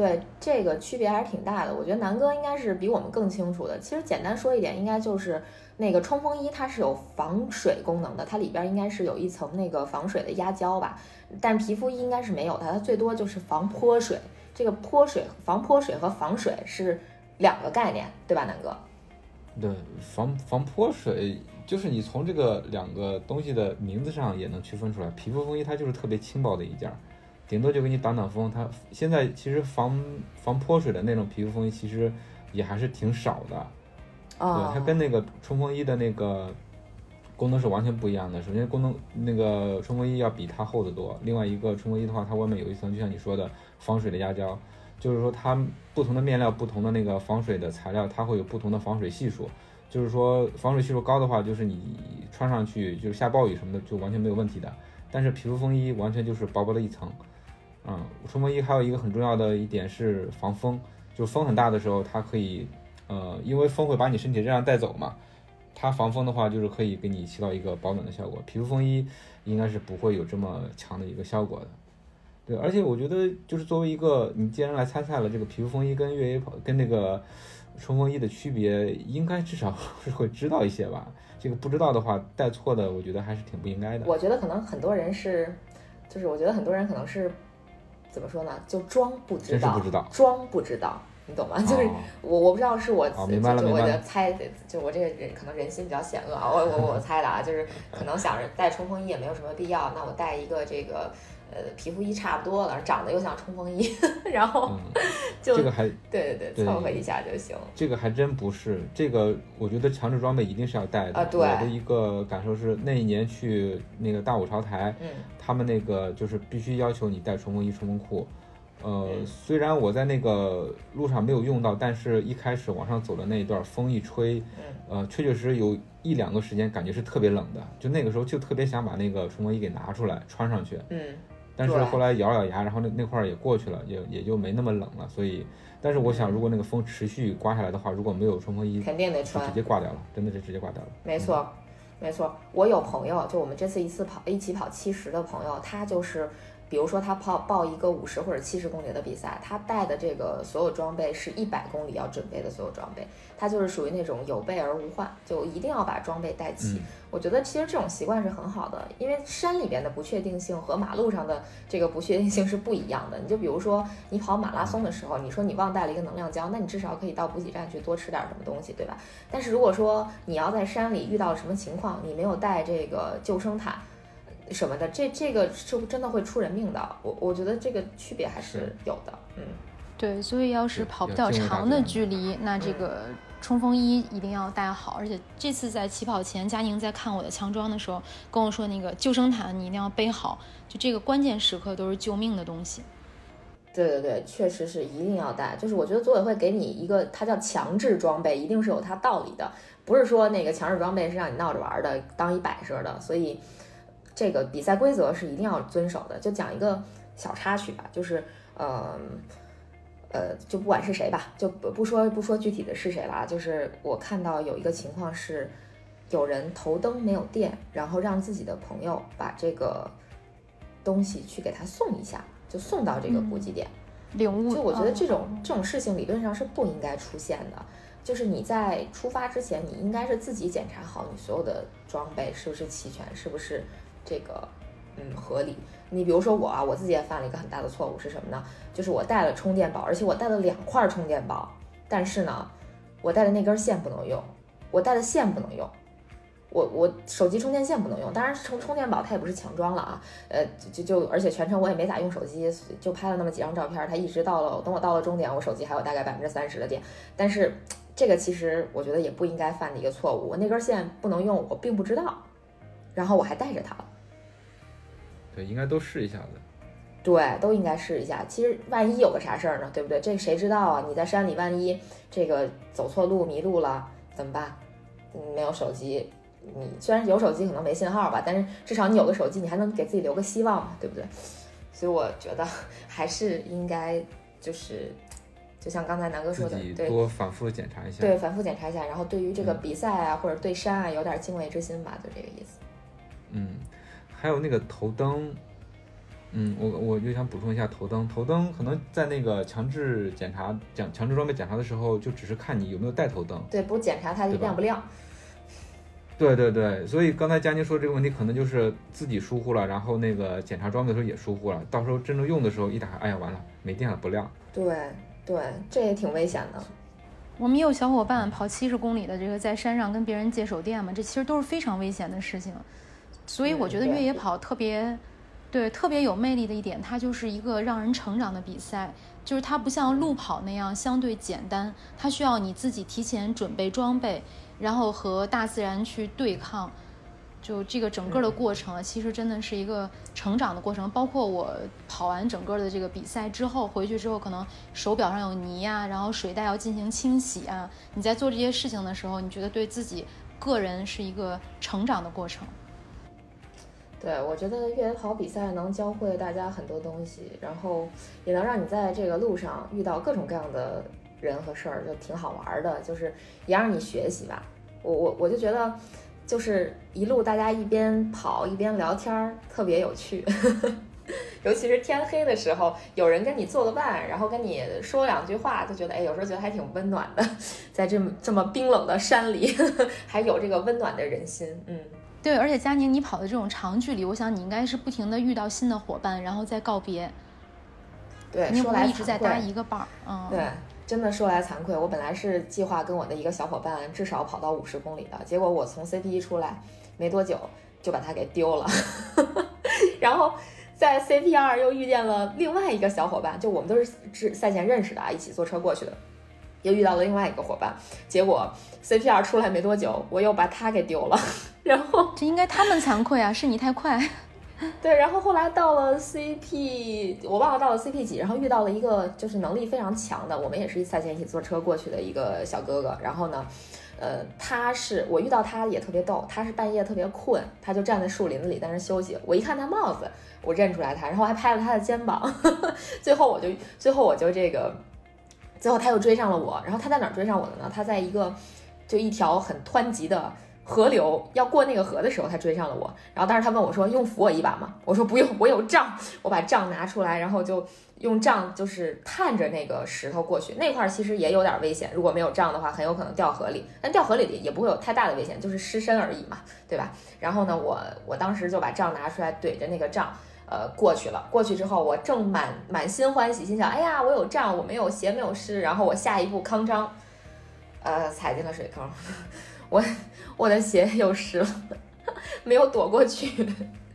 对这个区别还是挺大的，我觉得南哥应该是比我们更清楚的。其实简单说一点，应该就是那个冲锋衣它是有防水功能的，它里边应该是有一层那个防水的压胶吧。但皮肤衣应该是没有的，它最多就是防泼水。这个泼水、防泼水和防水是两个概念，对吧，南哥？对，防防泼水就是你从这个两个东西的名字上也能区分出来，皮肤风衣它就是特别轻薄的一件。顶多就给你挡挡风，它现在其实防防泼水的那种皮肤风衣其实也还是挺少的，对，它跟那个冲锋衣的那个功能是完全不一样的。首先功能那个冲锋衣要比它厚得多，另外一个冲锋衣的话，它外面有一层就像你说的防水的压胶，就是说它不同的面料、不同的那个防水的材料，它会有不同的防水系数。就是说防水系数高的话，就是你穿上去就是下暴雨什么的就完全没有问题的。但是皮肤风衣完全就是薄薄的一层。嗯，冲锋衣还有一个很重要的一点是防风，就风很大的时候，它可以，呃，因为风会把你身体热量带走嘛，它防风的话就是可以给你起到一个保暖的效果。皮肤风衣应该是不会有这么强的一个效果的。对，而且我觉得就是作为一个你既然来参赛了，这个皮肤风衣跟越野跑跟那个冲锋衣的区别，应该至少是会知道一些吧。这个不知道的话，带错的，我觉得还是挺不应该的。我觉得可能很多人是，就是我觉得很多人可能是。怎么说呢？就装不知道，装不知道，你懂吗？就是我，我不知道是我，就我的猜，就我这个人可能人心比较险恶啊，我我我猜的啊，就是可能想着带冲锋衣也没有什么必要，那我带一个这个。呃，皮肤衣差不多了，长得又像冲锋衣，然后 就这个还对对对，凑合一下就行。这个还真不是，这个我觉得强制装备一定是要带的。啊，对。我的一个感受是，那一年去那个大五朝台，嗯，他们那个就是必须要求你带冲锋衣、冲锋裤。呃，虽然我在那个路上没有用到，但是一开始往上走的那一段，风一吹，呃，确确实实有一两个时间感觉是特别冷的，就那个时候就特别想把那个冲锋衣给拿出来穿上去，嗯。但是后来咬咬牙，然后那那块儿也过去了，也也就没那么冷了。所以，但是我想，如果那个风持续刮下来的话，如果没有冲锋衣，肯定得穿，直接挂掉了，真的是直接挂掉了。没错，没错。我有朋友，就我们这次一次跑一起跑七十的朋友，他就是。比如说他跑报一个五十或者七十公里的比赛，他带的这个所有装备是一百公里要准备的所有装备，他就是属于那种有备而无患，就一定要把装备带齐。我觉得其实这种习惯是很好的，因为山里边的不确定性和马路上的这个不确定性是不一样的。你就比如说你跑马拉松的时候，你说你忘带了一个能量胶，那你至少可以到补给站去多吃点什么东西，对吧？但是如果说你要在山里遇到什么情况，你没有带这个救生毯。什么的，这这个是真的会出人命的。我我觉得这个区别还是有的。嗯，对，所以要是跑比较长的距离，那这个冲锋衣一定要带好。而且这次在起跑前，佳宁在看我的强装的时候跟我说，那个救生毯你一定要背好，就这个关键时刻都是救命的东西。对对对，确实是一定要带。就是我觉得组委会给你一个，它叫强制装备，一定是有它道理的，不是说那个强制装备是让你闹着玩的，当一摆设的。所以。这个比赛规则是一定要遵守的。就讲一个小插曲吧，就是，呃，呃，就不管是谁吧，就不不说不说具体的是谁了。就是我看到有一个情况是，有人头灯没有电，然后让自己的朋友把这个东西去给他送一下，就送到这个补给点。领悟。就我觉得这种这种事情理论上是不应该出现的。就是你在出发之前，你应该是自己检查好你所有的装备是不是齐全，是不是。这个，嗯，合理。你比如说我啊，我自己也犯了一个很大的错误，是什么呢？就是我带了充电宝，而且我带了两块充电宝，但是呢，我带的那根线不能用，我带的线不能用，我我手机充电线不能用。当然充充电宝它也不是强装了啊，呃，就就而且全程我也没咋用手机，就拍了那么几张照片。它一直到了，等我到了终点，我手机还有大概百分之三十的电。但是这个其实我觉得也不应该犯的一个错误，我那根线不能用，我并不知道。然后我还带着它了，对，应该都试一下子，对，都应该试一下。其实万一有个啥事儿呢，对不对？这谁知道啊？你在山里，万一这个走错路迷路了，怎么办？嗯，没有手机，你虽然有手机可能没信号吧，但是至少你有个手机，你还能给自己留个希望嘛，对不对？所以我觉得 还是应该就是，就像刚才南哥说的对多反复检查一下。对，反复检查一下，然后对于这个嗯比赛啊、或者对山啊有点敬畏之心吧，就这个意思。嗯，还有那个头灯，嗯，我我就想补充一下头灯，头灯可能在那个强制检查、强强制装备检查的时候，就只是看你有没有带头灯。对，不检查它亮不亮。对对对，所以刚才佳宁说这个问题，可能就是自己疏忽了，然后那个检查装备的时候也疏忽了，到时候真正用的时候一打开，哎呀完了，没电了，不亮。对对，这也挺危险的。我们也有小伙伴跑七十公里的这个在山上跟别人借手电嘛，这其实都是非常危险的事情。所以我觉得越野跑特别，对特别有魅力的一点，它就是一个让人成长的比赛，就是它不像路跑那样相对简单，它需要你自己提前准备装备，然后和大自然去对抗。就这个整个的过程啊，其实真的是一个成长的过程。包括我跑完整个的这个比赛之后，回去之后可能手表上有泥啊，然后水袋要进行清洗啊。你在做这些事情的时候，你觉得对自己个人是一个成长的过程。对，我觉得越野跑比赛能教会大家很多东西，然后也能让你在这个路上遇到各种各样的人和事儿，就挺好玩儿的，就是也让你学习吧。我我我就觉得，就是一路大家一边跑一边聊天儿，特别有趣。尤其是天黑的时候，有人跟你做个伴，然后跟你说两句话，就觉得哎，有时候觉得还挺温暖的。在这么这么冰冷的山里，还有这个温暖的人心，嗯。对，而且佳宁，你跑的这种长距离，我想你应该是不停的遇到新的伙伴，然后再告别，对，肯定说来不会一直在搭一个伴儿。嗯，对，真的说来惭愧，我本来是计划跟我的一个小伙伴至少跑到五十公里的，结果我从 CP 一出来没多久就把他给丢了，然后在 CP 二又遇见了另外一个小伙伴，就我们都是之赛前认识的啊，一起坐车过去的。又遇到了另外一个伙伴，结果 CPR 出来没多久，我又把他给丢了，然后这应该他们惭愧啊，是你太快。对，然后后来到了 CP，我忘了到了 CP 几，然后遇到了一个就是能力非常强的，我们也是赛前一起坐车过去的一个小哥哥。然后呢，呃，他是我遇到他也特别逗，他是半夜特别困，他就站在树林子里在那休息。我一看他帽子，我认出来他，然后还拍了他的肩膀。最后我就最后我就这个，最后他又追上了我。然后他在哪儿追上我的呢？他在一个就一条很湍急的。河流要过那个河的时候，他追上了我，然后当时他问我说：“用扶我一把吗？”我说：“不用，我有杖。”我把杖拿出来，然后就用杖就是探着那个石头过去。那块儿其实也有点危险，如果没有杖的话，很有可能掉河里。但掉河里也不会有太大的危险，就是失身而已嘛，对吧？然后呢，我我当时就把杖拿出来怼着那个杖，呃，过去了。过去之后，我正满满心欢喜，心想：“哎呀，我有账，我没有鞋，没有湿。”然后我下一步康张，呃，踩进了水坑。我我的鞋又湿了，没有躲过去，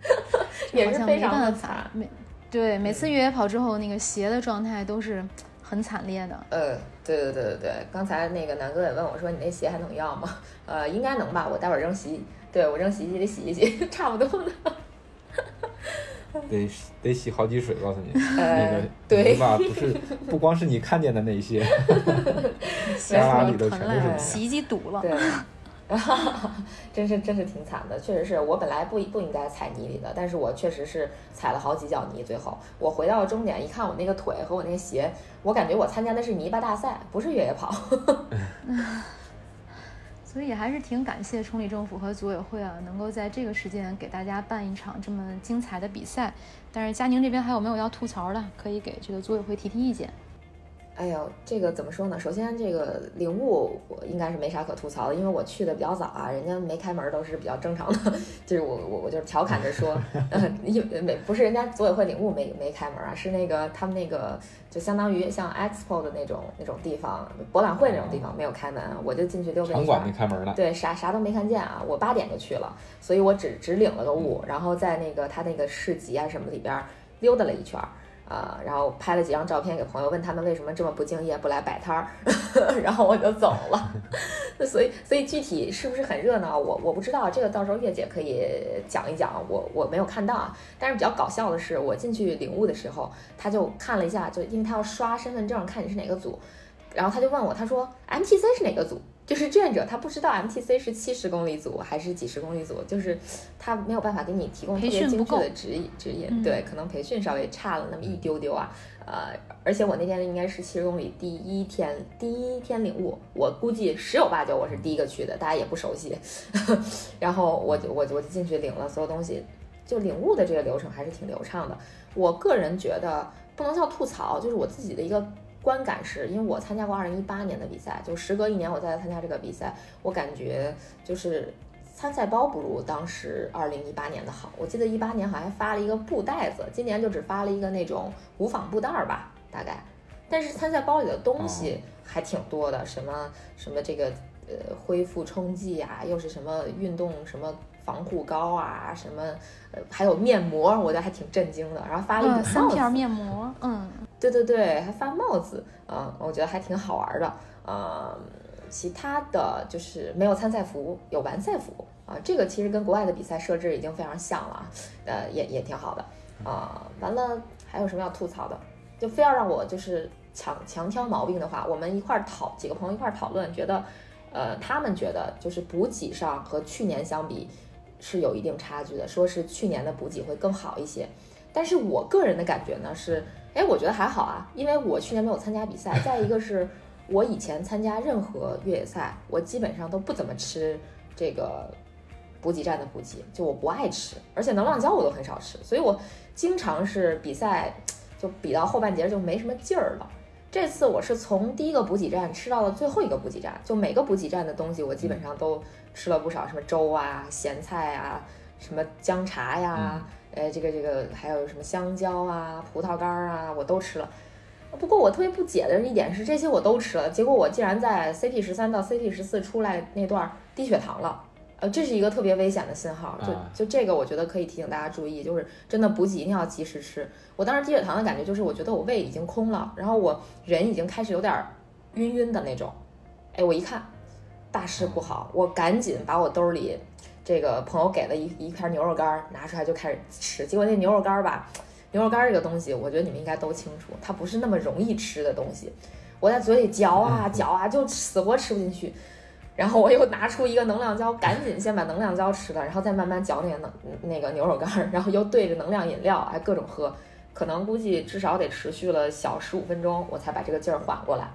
也是非常惨。每对每次越野跑之后，那个鞋的状态都是很惨烈的。呃，对对对对对，刚才那个南哥也问我说：“你那鞋还能要吗？”呃，应该能吧，我待会儿扔洗，对我扔洗衣机里洗一洗，差不多的。得得洗好几水，告诉你，那呃个，对泥巴不是不光是你看见的那些，鞋沙拉子里头全都是洗衣机堵了。对，真是真是挺惨的，确实是我本来不不应该踩泥里的，但是我确实是踩了好几脚泥。最后我回到终点一看，我那个腿和我那鞋，我感觉我参加的是泥巴大赛，不是越野跑。所以还是挺感谢崇礼政府和组委会啊，能够在这个时间给大家办一场这么精彩的比赛。但是佳宁这边还有没有要吐槽的？可以给这个组委会提提意见。哎呦，这个怎么说呢？首先，这个领悟我应该是没啥可吐槽的，因为我去的比较早啊，人家没开门都是比较正常的。就是我我我就是调侃着说，呃，因为没不是人家组委会领悟没没开门啊，是那个他们那个就相当于像 expo 的那种那种地方，博览会那种地方没有开门，我就进去溜达一圈场馆。没开门呢，对，啥啥都没看见啊！我八点就去了，所以我只只领了个物，然后在那个他那个市集啊什么里边儿溜达了一圈啊、然后拍了几张照片给朋友，问他们为什么这么不敬业，不来摆摊儿，然后我就走了。所以，所以具体是不是很热闹，我我不知道，这个到时候月姐可以讲一讲，我我没有看到啊。但是比较搞笑的是，我进去领物的时候，他就看了一下，就因为他要刷身份证，看你是哪个组，然后他就问我，他说 MTC 是哪个组？就是志愿者他不知道 MTC 是七十公里组还是几十公里组，就是他没有办法给你提供特别精确的指引指引。对，可能培训稍微差了那么一丢丢啊。呃，而且我那天应该是七十公里第一天第一天领悟，我估计十有八九我是第一个去的，大家也不熟悉。然后我就我我就进去领了所有东西，就领悟的这个流程还是挺流畅的。我个人觉得不能叫吐槽，就是我自己的一个观感是，因为我参加过二零一八年的比赛，就时隔一年我再来参加这个比赛，我感觉就是参赛包不如当时二零一八年的好。我记得一八年好像发了一个布袋子，今年就只发了一个那种无纺布袋儿吧，大概。但是参赛包里的东西还挺多的，什么什么这个呃恢复冲剂啊，又是什么运动什么防护膏啊，什么呃还有面膜，我觉得还挺震惊的。然后发了一个三片面膜，嗯，对对对，还发帽子，嗯，我觉得还挺好玩的。嗯，其他的就是没有参赛服，有完赛服啊，这个其实跟国外的比赛设置已经非常像了，呃，也也挺好的啊。完了，还有什么要吐槽的？就非要让我就是强强挑毛病的话，我们一块儿讨几个朋友一块儿讨论，觉得，呃，他们觉得就是补给上和去年相比是有一定差距的，说是去年的补给会更好一些。但是我个人的感觉呢是，哎，我觉得还好啊，因为我去年没有参加比赛，再一个是我以前参加任何越野赛，我基本上都不怎么吃这个补给站的补给，就我不爱吃，而且能量胶我都很少吃，所以我经常是比赛。就比到后半截就没什么劲儿了。这次我是从第一个补给站吃到了最后一个补给站，就每个补给站的东西我基本上都吃了不少，什么粥啊、咸菜啊、什么姜茶呀，呃，这个这个还有什么香蕉啊、葡萄干啊，我都吃了。不过我特别不解的一点是，这些我都吃了，结果我竟然在 CP 十三到 CP 十四出来那段低血糖了。呃，这是一个特别危险的信号，就就这个，我觉得可以提醒大家注意，就是真的补给一定要及时吃。我当时低血糖的感觉就是，我觉得我胃已经空了，然后我人已经开始有点晕晕的那种。哎，我一看，大事不好，我赶紧把我兜里这个朋友给的一一片牛肉干拿出来就开始吃。结果那牛肉干吧，牛肉干这个东西，我觉得你们应该都清楚，它不是那么容易吃的东西。我在嘴里嚼啊嚼啊，就死活吃不进去。然后我又拿出一个能量胶，赶紧先把能量胶吃了，然后再慢慢嚼那个能那个牛肉干，然后又对着能量饮料还各种喝，可能估计至少得持续了小十五分钟，我才把这个劲儿缓过来。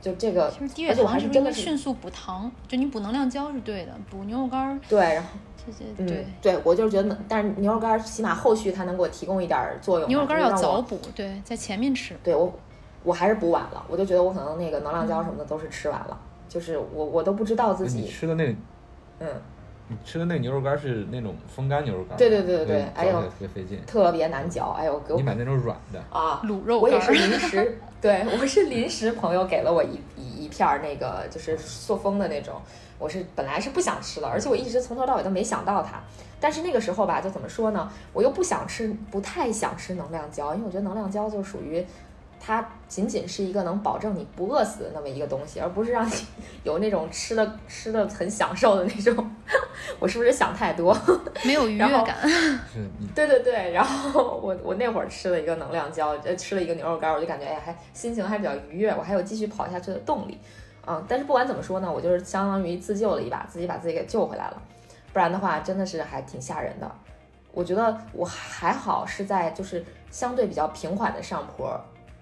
就这个，其实低血糖是真的迅速补糖，就你补能量胶是对的，补牛肉干儿对，然后这些对对，我就是觉得，但是牛肉干儿起码后续它能给我提供一点作用。牛肉干要早补，对，在前面吃。对我我还是补晚了，我就觉得我可能那个能量胶什么的都是吃完了。就是我，我都不知道自己吃的那，嗯，你吃的那牛肉干是那种风干牛肉干，对对对对对，哎呦，特别费劲，特别难嚼，哎呦，给我你买那种软的啊，卤肉，我也是临时，对我是临时朋友给了我一一一片那个就是塑封的那种，我是本来是不想吃的，而且我一直从头到尾都没想到它，但是那个时候吧，就怎么说呢，我又不想吃，不太想吃能量胶，因为我觉得能量胶就属于。它仅仅是一个能保证你不饿死的那么一个东西，而不是让你 有那种吃的吃的很享受的那种。我是不是想太多？没有愉悦感。对对对，然后我我那会儿吃了一个能量胶，呃，吃了一个牛肉干，我就感觉哎，还心情还比较愉悦，我还有继续跑下去的动力。嗯，但是不管怎么说呢，我就是相当于自救了一把，自己把自己给救回来了。不然的话，真的是还挺吓人的。我觉得我还好是在就是相对比较平缓的上坡。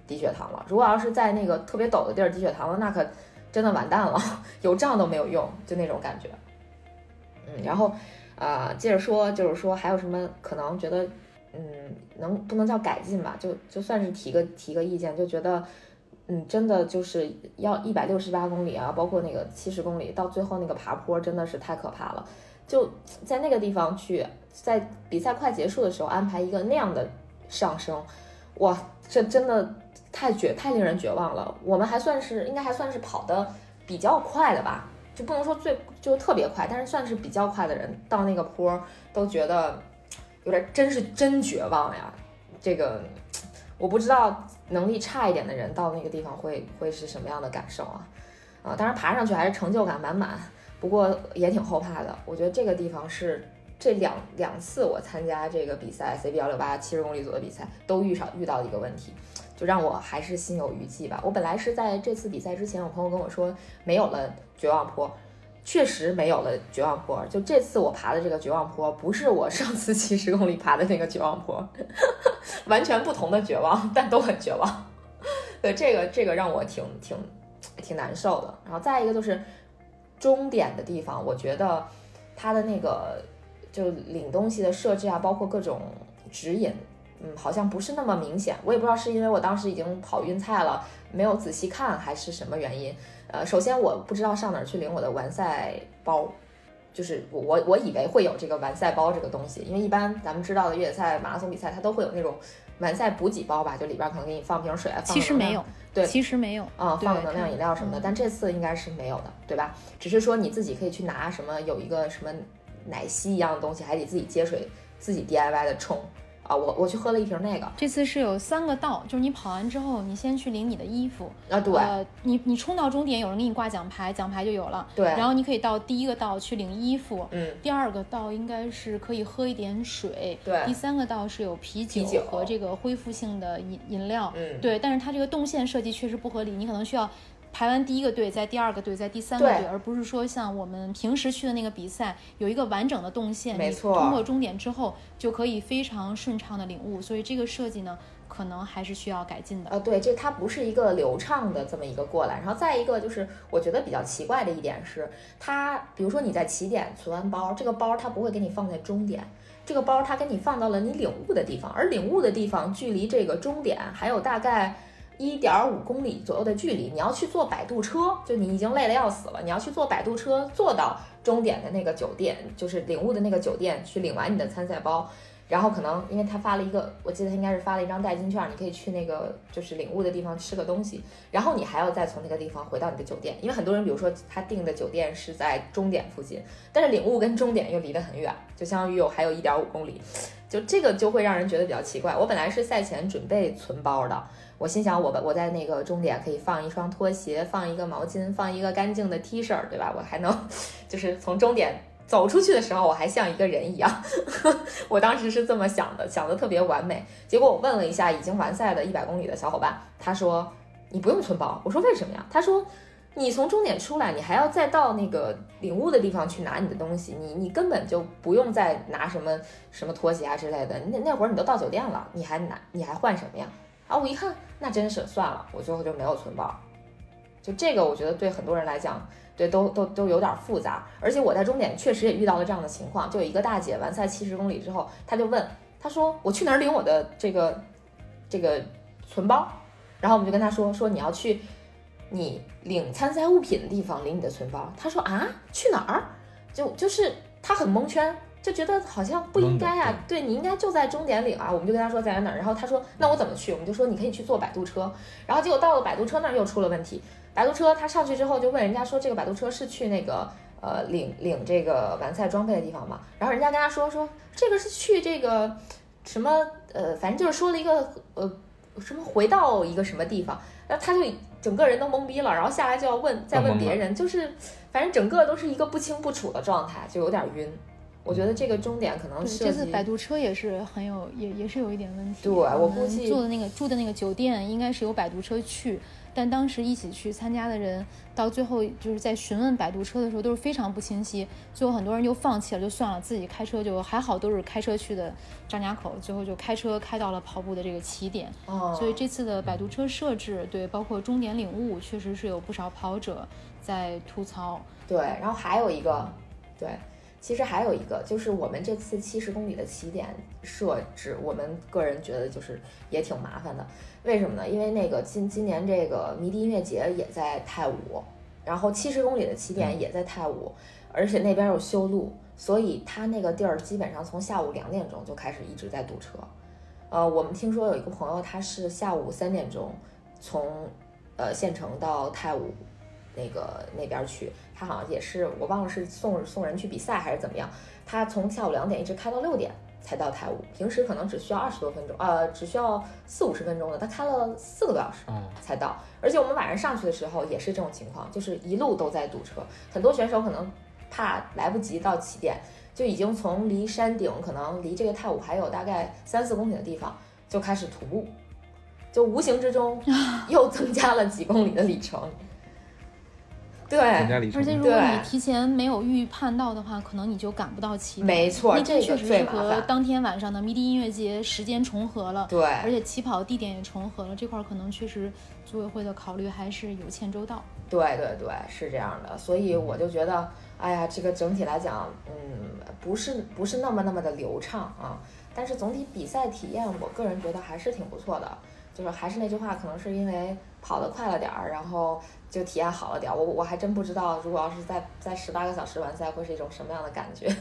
低血糖了，如果要是在那个特别陡的地儿低血糖了，那可真的完蛋了，有账都没有用，就那种感觉。嗯，然后啊，接着说，就是说还有什么可能觉得，嗯，能不能叫改进吧？就就算是提个提个意见，就觉得，嗯，真的就是要一百六十八公里啊，包括那个七十公里，到最后那个爬坡真的是太可怕了。就在那个地方去，在比赛快结束的时候安排一个那样的上升，哇，这真的。太绝，太令人绝望了。我们还算是应该还算是跑的比较快的吧，就不能说最就特别快，但是算是比较快的人到那个坡都觉得有点真是真绝望呀。这个我不知道能力差一点的人到那个地方会会是什么样的感受啊？啊，当然爬上去还是成就感满满，不过也挺后怕的。我觉得这个地方是这两两次我参加这个比赛 CB 幺六八七十公里组的比赛都遇上遇到的一个问题。就让我还是心有余悸吧。我本来是在这次比赛之前，我朋友跟我说没有了绝望坡，确实没有了绝望坡。就这次我爬的这个绝望坡，不是我上次七十公里爬的那个绝望坡，完全不同的绝望，但都很绝望。对，这个这个让我挺挺挺难受的。然后再一个就是终点的地方，我觉得它的那个就领东西的设置啊，包括各种指引。嗯，好像不是那么明显，我也不知道是因为我当时已经跑晕菜了，没有仔细看，还是什么原因。呃，首先我不知道上哪儿去领我的完赛包，就是我我我以为会有这个完赛包这个东西，因为一般咱们知道的越野赛、马拉松比赛，它都会有那种完赛补给包吧，就里边可能给你放瓶水啊，其实没有，对，其实没有啊，放个能量饮料什么的，但这次应该是没有的，对吧？只是说你自己可以去拿什么，有一个什么奶昔一样的东西，还得自己接水，自己 DIY 的冲。啊，我我去喝了一瓶那个。这次是有三个道，就是你跑完之后，你先去领你的衣服啊，对，你你冲到终点，有人给你挂奖牌，奖牌就有了。对，然后你可以到第一个道去领衣服，嗯，第二个道应该是可以喝一点水，对，第三个道是有啤酒和这个恢复性的饮饮料，嗯，对，但是它这个动线设计确实不合理，你可能需要。排完第一个队，在第二个队，在第三个队，而不是说像我们平时去的那个比赛，有一个完整的动线，没错，通过终点之后就可以非常顺畅的领悟。所以这个设计呢，可能还是需要改进的。呃，对，这它不是一个流畅的这么一个过来。然后再一个就是，我觉得比较奇怪的一点是，它比如说你在起点存完包，这个包它不会给你放在终点，这个包它给你放到了你领悟的地方，而领悟的地方距离这个终点还有大概。一点五公里左右的距离，你要去坐摆渡车，就你已经累得要死了，你要去坐摆渡车坐到终点的那个酒店，就是领悟的那个酒店去领完你的参赛包，然后可能因为他发了一个，我记得他应该是发了一张代金券，你可以去那个就是领悟的地方吃个东西，然后你还要再从那个地方回到你的酒店，因为很多人比如说他订的酒店是在终点附近，但是领悟跟终点又离得很远，就相当于有还有一点五公里，就这个就会让人觉得比较奇怪。我本来是赛前准备存包的。我心想，我我在那个终点可以放一双拖鞋，放一个毛巾，放一个干净的 T 恤，对吧？我还能，就是从终点走出去的时候，我还像一个人一样。我当时是这么想的，想的特别完美。结果我问了一下已经完赛的一百公里的小伙伴，他说你不用存包。我说为什么呀？他说你从终点出来，你还要再到那个领悟的地方去拿你的东西，你你根本就不用再拿什么什么拖鞋啊之类的。那那会儿你都到酒店了，你还拿你还换什么呀？啊，我一看。那真是算了，我最后就没有存包。就这个，我觉得对很多人来讲，对都都都有点复杂。而且我在终点确实也遇到了这样的情况，就有一个大姐完赛七十公里之后，她就问，她说我去哪儿领我的这个这个存包？然后我们就跟她说，说你要去你领参赛物品的地方领你的存包。他说啊，去哪儿？就就是他很蒙圈。就觉得好像不应该啊，对你应该就在终点领啊，我们就跟他说在哪儿，然后他说那我怎么去？我们就说你可以去坐摆渡车，然后结果到了摆渡车那儿又出了问题，摆渡车他上去之后就问人家说这个摆渡车是去那个呃领领这个完赛装备的地方吗？然后人家跟他说说这个是去这个什么呃反正就是说了一个呃什么回到一个什么地方，然后他就整个人都懵逼了，然后下来就要问再问别人，就是反正整个都是一个不清不楚的状态，就有点晕。我觉得这个终点可能是这次摆渡车也是很有，也也是有一点问题。对，我估计住的那个住的那个酒店应该是有摆渡车去，但当时一起去参加的人到最后就是在询问摆渡车的时候都是非常不清晰，最后很多人就放弃了，就算了，自己开车就还好，都是开车去的张家口，最后就开车开到了跑步的这个起点。哦，所以这次的摆渡车设置，对，包括终点领悟，确实是有不少跑者在吐槽。对，然后还有一个，对。其实还有一个，就是我们这次七十公里的起点设置，我们个人觉得就是也挺麻烦的。为什么呢？因为那个今今年这个迷笛音乐节也在泰武，然后七十公里的起点也在泰武，而且那边有修路，所以它那个地儿基本上从下午两点钟就开始一直在堵车。呃，我们听说有一个朋友，他是下午三点钟从呃县城到泰武。那个那边去，他好像也是，我忘了是送送人去比赛还是怎么样。他从下午两点一直开到六点才到泰武，平时可能只需要二十多分钟，呃，只需要四五十分钟的，他开了四个多小时才到。而且我们晚上上去的时候也是这种情况，就是一路都在堵车，很多选手可能怕来不及到起点，就已经从离山顶可能离这个泰武还有大概三四公里的地方就开始徒步。就无形之中 又增加了几公里的里程。对，而且如果你提前没有预判到的话，可能你就赶不到起跑。没错，那这确实是和当天晚上的迷笛音乐节时间重合了。对，而且起跑地点也重合了，这块可能确实组委会的考虑还是有欠周到。对对对，是这样的。所以我就觉得，哎呀，这个整体来讲，嗯，不是不是那么那么的流畅啊。但是总体比赛体验，我个人觉得还是挺不错的。就是还是那句话，可能是因为跑得快了点儿，然后就体验好了点儿。我我还真不知道，如果要是在在十八个小时完赛，会是一种什么样的感觉。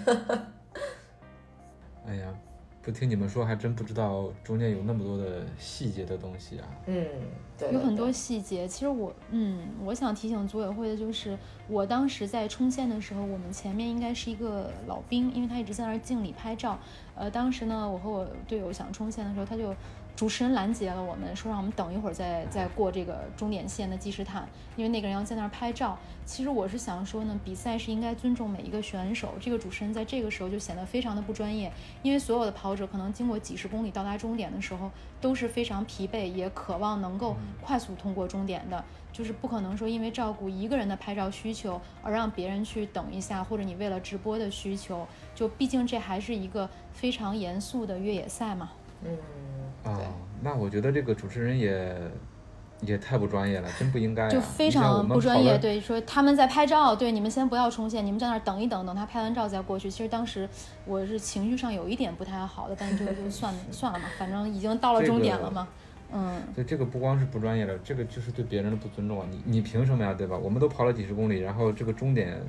哎呀，不听你们说，还真不知道中间有那么多的细节的东西啊。嗯，对，有很多细节。其实我，嗯，我想提醒组委会的就是，我当时在冲线的时候，我们前面应该是一个老兵，因为他一直在那儿敬礼拍照。呃，当时呢，我和我队友想冲线的时候，他就。主持人拦截了我们，说让我们等一会儿再再过这个终点线的计时毯，因为那个人要在那儿拍照。其实我是想说呢，比赛是应该尊重每一个选手。这个主持人在这个时候就显得非常的不专业，因为所有的跑者可能经过几十公里到达终点的时候都是非常疲惫，也渴望能够快速通过终点的，就是不可能说因为照顾一个人的拍照需求而让别人去等一下，或者你为了直播的需求，就毕竟这还是一个非常严肃的越野赛嘛。嗯。啊，那我觉得这个主持人也也太不专业了，真不应该。就非常不专业，对，说他们在拍照，对，你们先不要冲线，你们在那儿等一等，等他拍完照再过去。其实当时我是情绪上有一点不太好的，但就就算算了嘛，反正已经到了终点了嘛。嗯。对，这个不光是不专业的，这个就是对别人的不尊重啊！你你凭什么呀，对吧？我们都跑了几十公里，然后这个终点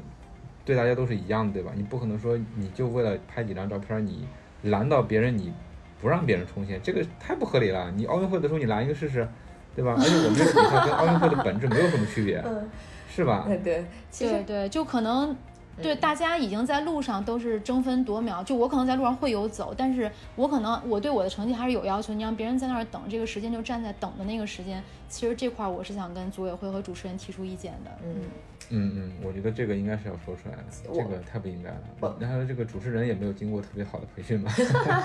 对大家都是一样的，对吧？你不可能说你就为了拍几张照片，你拦到别人你。不让别人冲线，这个太不合理了。你奥运会的时候你拦一个试试，对吧？而且我们这个比赛跟奥运会的本质没有什么区别，是吧？对对，对对，就可能对大家已经在路上都是争分夺秒。就我可能在路上会有走，但是我可能我对我的成绩还是有要求。你让别人在那儿等，这个时间就站在等的那个时间。其实这块我是想跟组委会和主持人提出意见的。嗯。嗯嗯，我觉得这个应该是要说出来的，这个太不应该了。然后这个主持人也没有经过特别好的培训吧？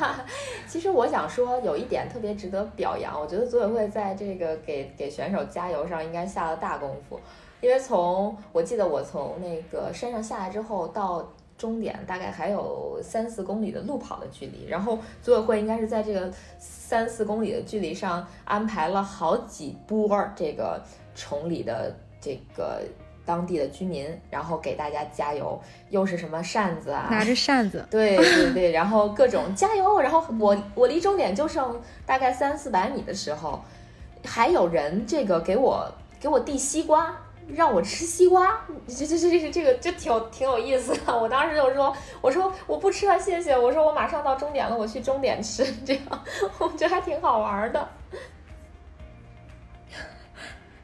其实我想说，有一点特别值得表扬，我觉得组委会在这个给给选手加油上应该下了大功夫。因为从我记得我从那个山上下来之后到终点大概还有三四公里的路跑的距离，然后组委会应该是在这个三四公里的距离上安排了好几波这个崇礼的这个。当地的居民，然后给大家加油，又是什么扇子啊？拿着 扇子，对对对，然后各种加油。然后我我离终点就剩大概三四百米的时候，还有人这个给我给我递西瓜，让我吃西瓜。这这这这这个就挺挺有意思的。我当时就说，我说我不吃了，谢谢。我说我马上到终点了，我去终点吃。这样我觉得还挺好玩的。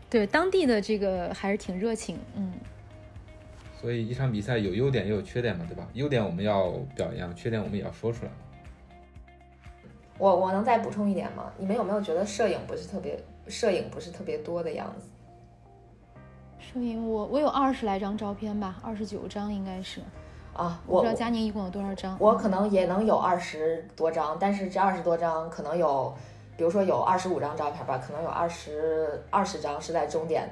对当地的这个还是挺热情，嗯。所以一场比赛有优点也有缺点嘛，对吧？优点我们要表扬，缺点我们也要说出来。我我能再补充一点吗？你们有没有觉得摄影不是特别，摄影不是特别多的样子？摄影我我有二十来张照片吧，二十九张应该是。啊，我不知道佳宁一共有多少张。我可能也能有二十多张，但是这二十多张可能有。比如说有二十五张照片吧，可能有二十二十张是在终点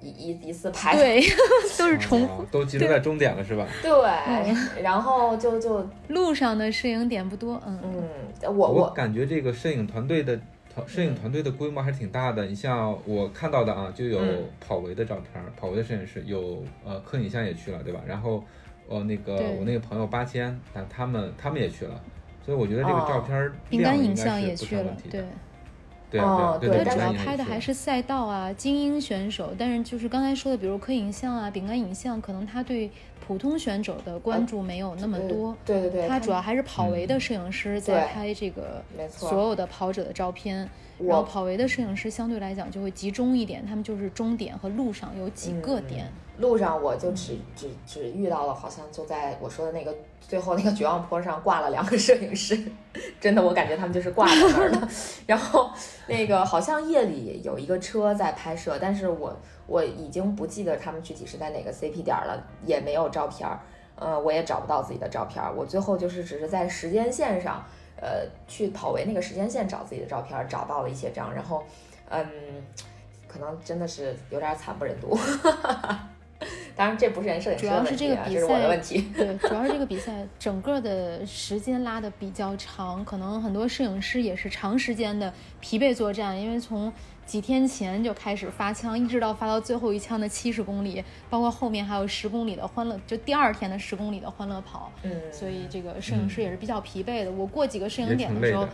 一一一次拍，对，都是重复，都集中在终点了是吧？对，然后就就路上的摄影点不多，嗯嗯，我我感觉这个摄影团队的团摄影团队的规模还是挺大的。你像我看到的啊，就有跑维的照片，跑维的摄影师有呃柯影像也去了，对吧？然后呃那个我那个朋友八千，但他们他们也去了，所以我觉得这个照片饼干影像也去了，对。哦，对，主要拍的还是赛道啊，精英选手。但是就是刚才说的，比如科影像啊、饼干影像，可能他对普通选手的关注没有那么多。对对对，他主要还是跑维的摄影师在拍这个所有的跑者的照片。然后跑维的摄影师相对来讲就会集中一点，他们就是终点和路上有几个点。路上我就只只只遇到了，好像就在我说的那个最后那个绝望坡上挂了两个摄影师，真的我感觉他们就是挂在那儿的。然后那个好像夜里有一个车在拍摄，但是我我已经不记得他们具体是在哪个 CP 点了，也没有照片儿，呃，我也找不到自己的照片儿。我最后就是只是在时间线上，呃，去跑维那个时间线找自己的照片，找到了一些张，然后。嗯，可能真的是有点惨不忍睹。当然，这不是人摄影师的问题啊，这是我的问题。对，主要是这个比赛整个的时间拉的比较长，可能很多摄影师也是长时间的疲惫作战，因为从几天前就开始发枪，一直到发到最后一枪的七十公里，包括后面还有十公里的欢乐，就第二天的十公里的欢乐跑。嗯，所以这个摄影师也是比较疲惫的。我过几个摄影点的时候。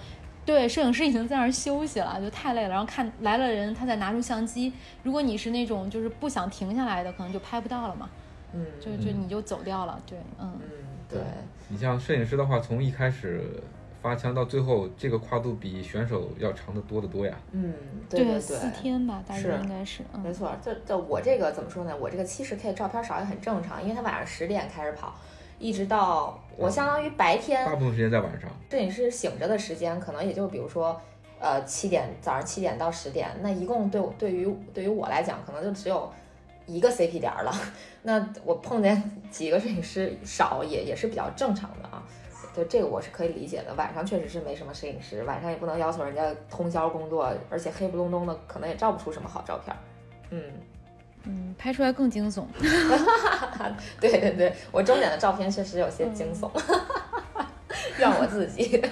对，摄影师已经在那儿休息了，就太累了。然后看来了人，他再拿出相机。如果你是那种就是不想停下来的，可能就拍不到了嘛。嗯，就就你就走掉了。对，嗯嗯，对。你像摄影师的话，从一开始发枪到最后，这个跨度比选手要长得多得多呀。嗯，对对对，四天吧，大概应该是。没错，就就我这个怎么说呢？我这个七十 K 照片少也很正常，因为他晚上十点开始跑。一直到我相当于白天，大部分时间在晚上。摄影师醒着的时间，可能也就比如说，呃，七点早上七点到十点，那一共对我对于对于我来讲，可能就只有一个 CP 点了。那我碰见几个摄影师少，也也是比较正常的啊。对这个我是可以理解的。晚上确实是没什么摄影师，晚上也不能要求人家通宵工作，而且黑不隆咚的，可能也照不出什么好照片。嗯。嗯，拍出来更惊悚。对对对，我终点的照片确实有些惊悚，怨我自己。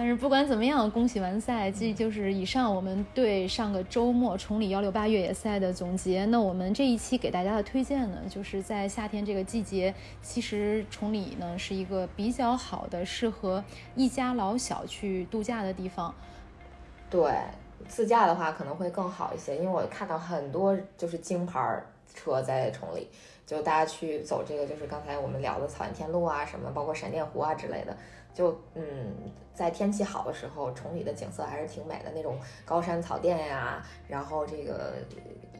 但是不管怎么样，恭喜完赛！这就是以上我们对上个周末崇礼幺六八越野赛的总结。那我们这一期给大家的推荐呢，就是在夏天这个季节，其实崇礼呢是一个比较好的适合一家老小去度假的地方。对。自驾的话可能会更好一些，因为我看到很多就是京牌车在崇礼，就大家去走这个，就是刚才我们聊的草原天路啊，什么包括闪电湖啊之类的，就嗯，在天气好的时候，崇礼的景色还是挺美的，那种高山草甸呀，然后这个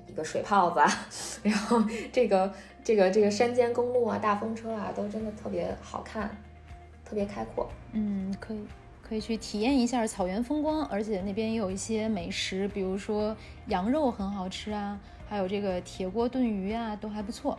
一个水泡子，然后这个这个这个山间公路啊，大风车啊，都真的特别好看，特别开阔。嗯，可以。可以去体验一下草原风光，而且那边也有一些美食，比如说羊肉很好吃啊，还有这个铁锅炖鱼啊，都还不错。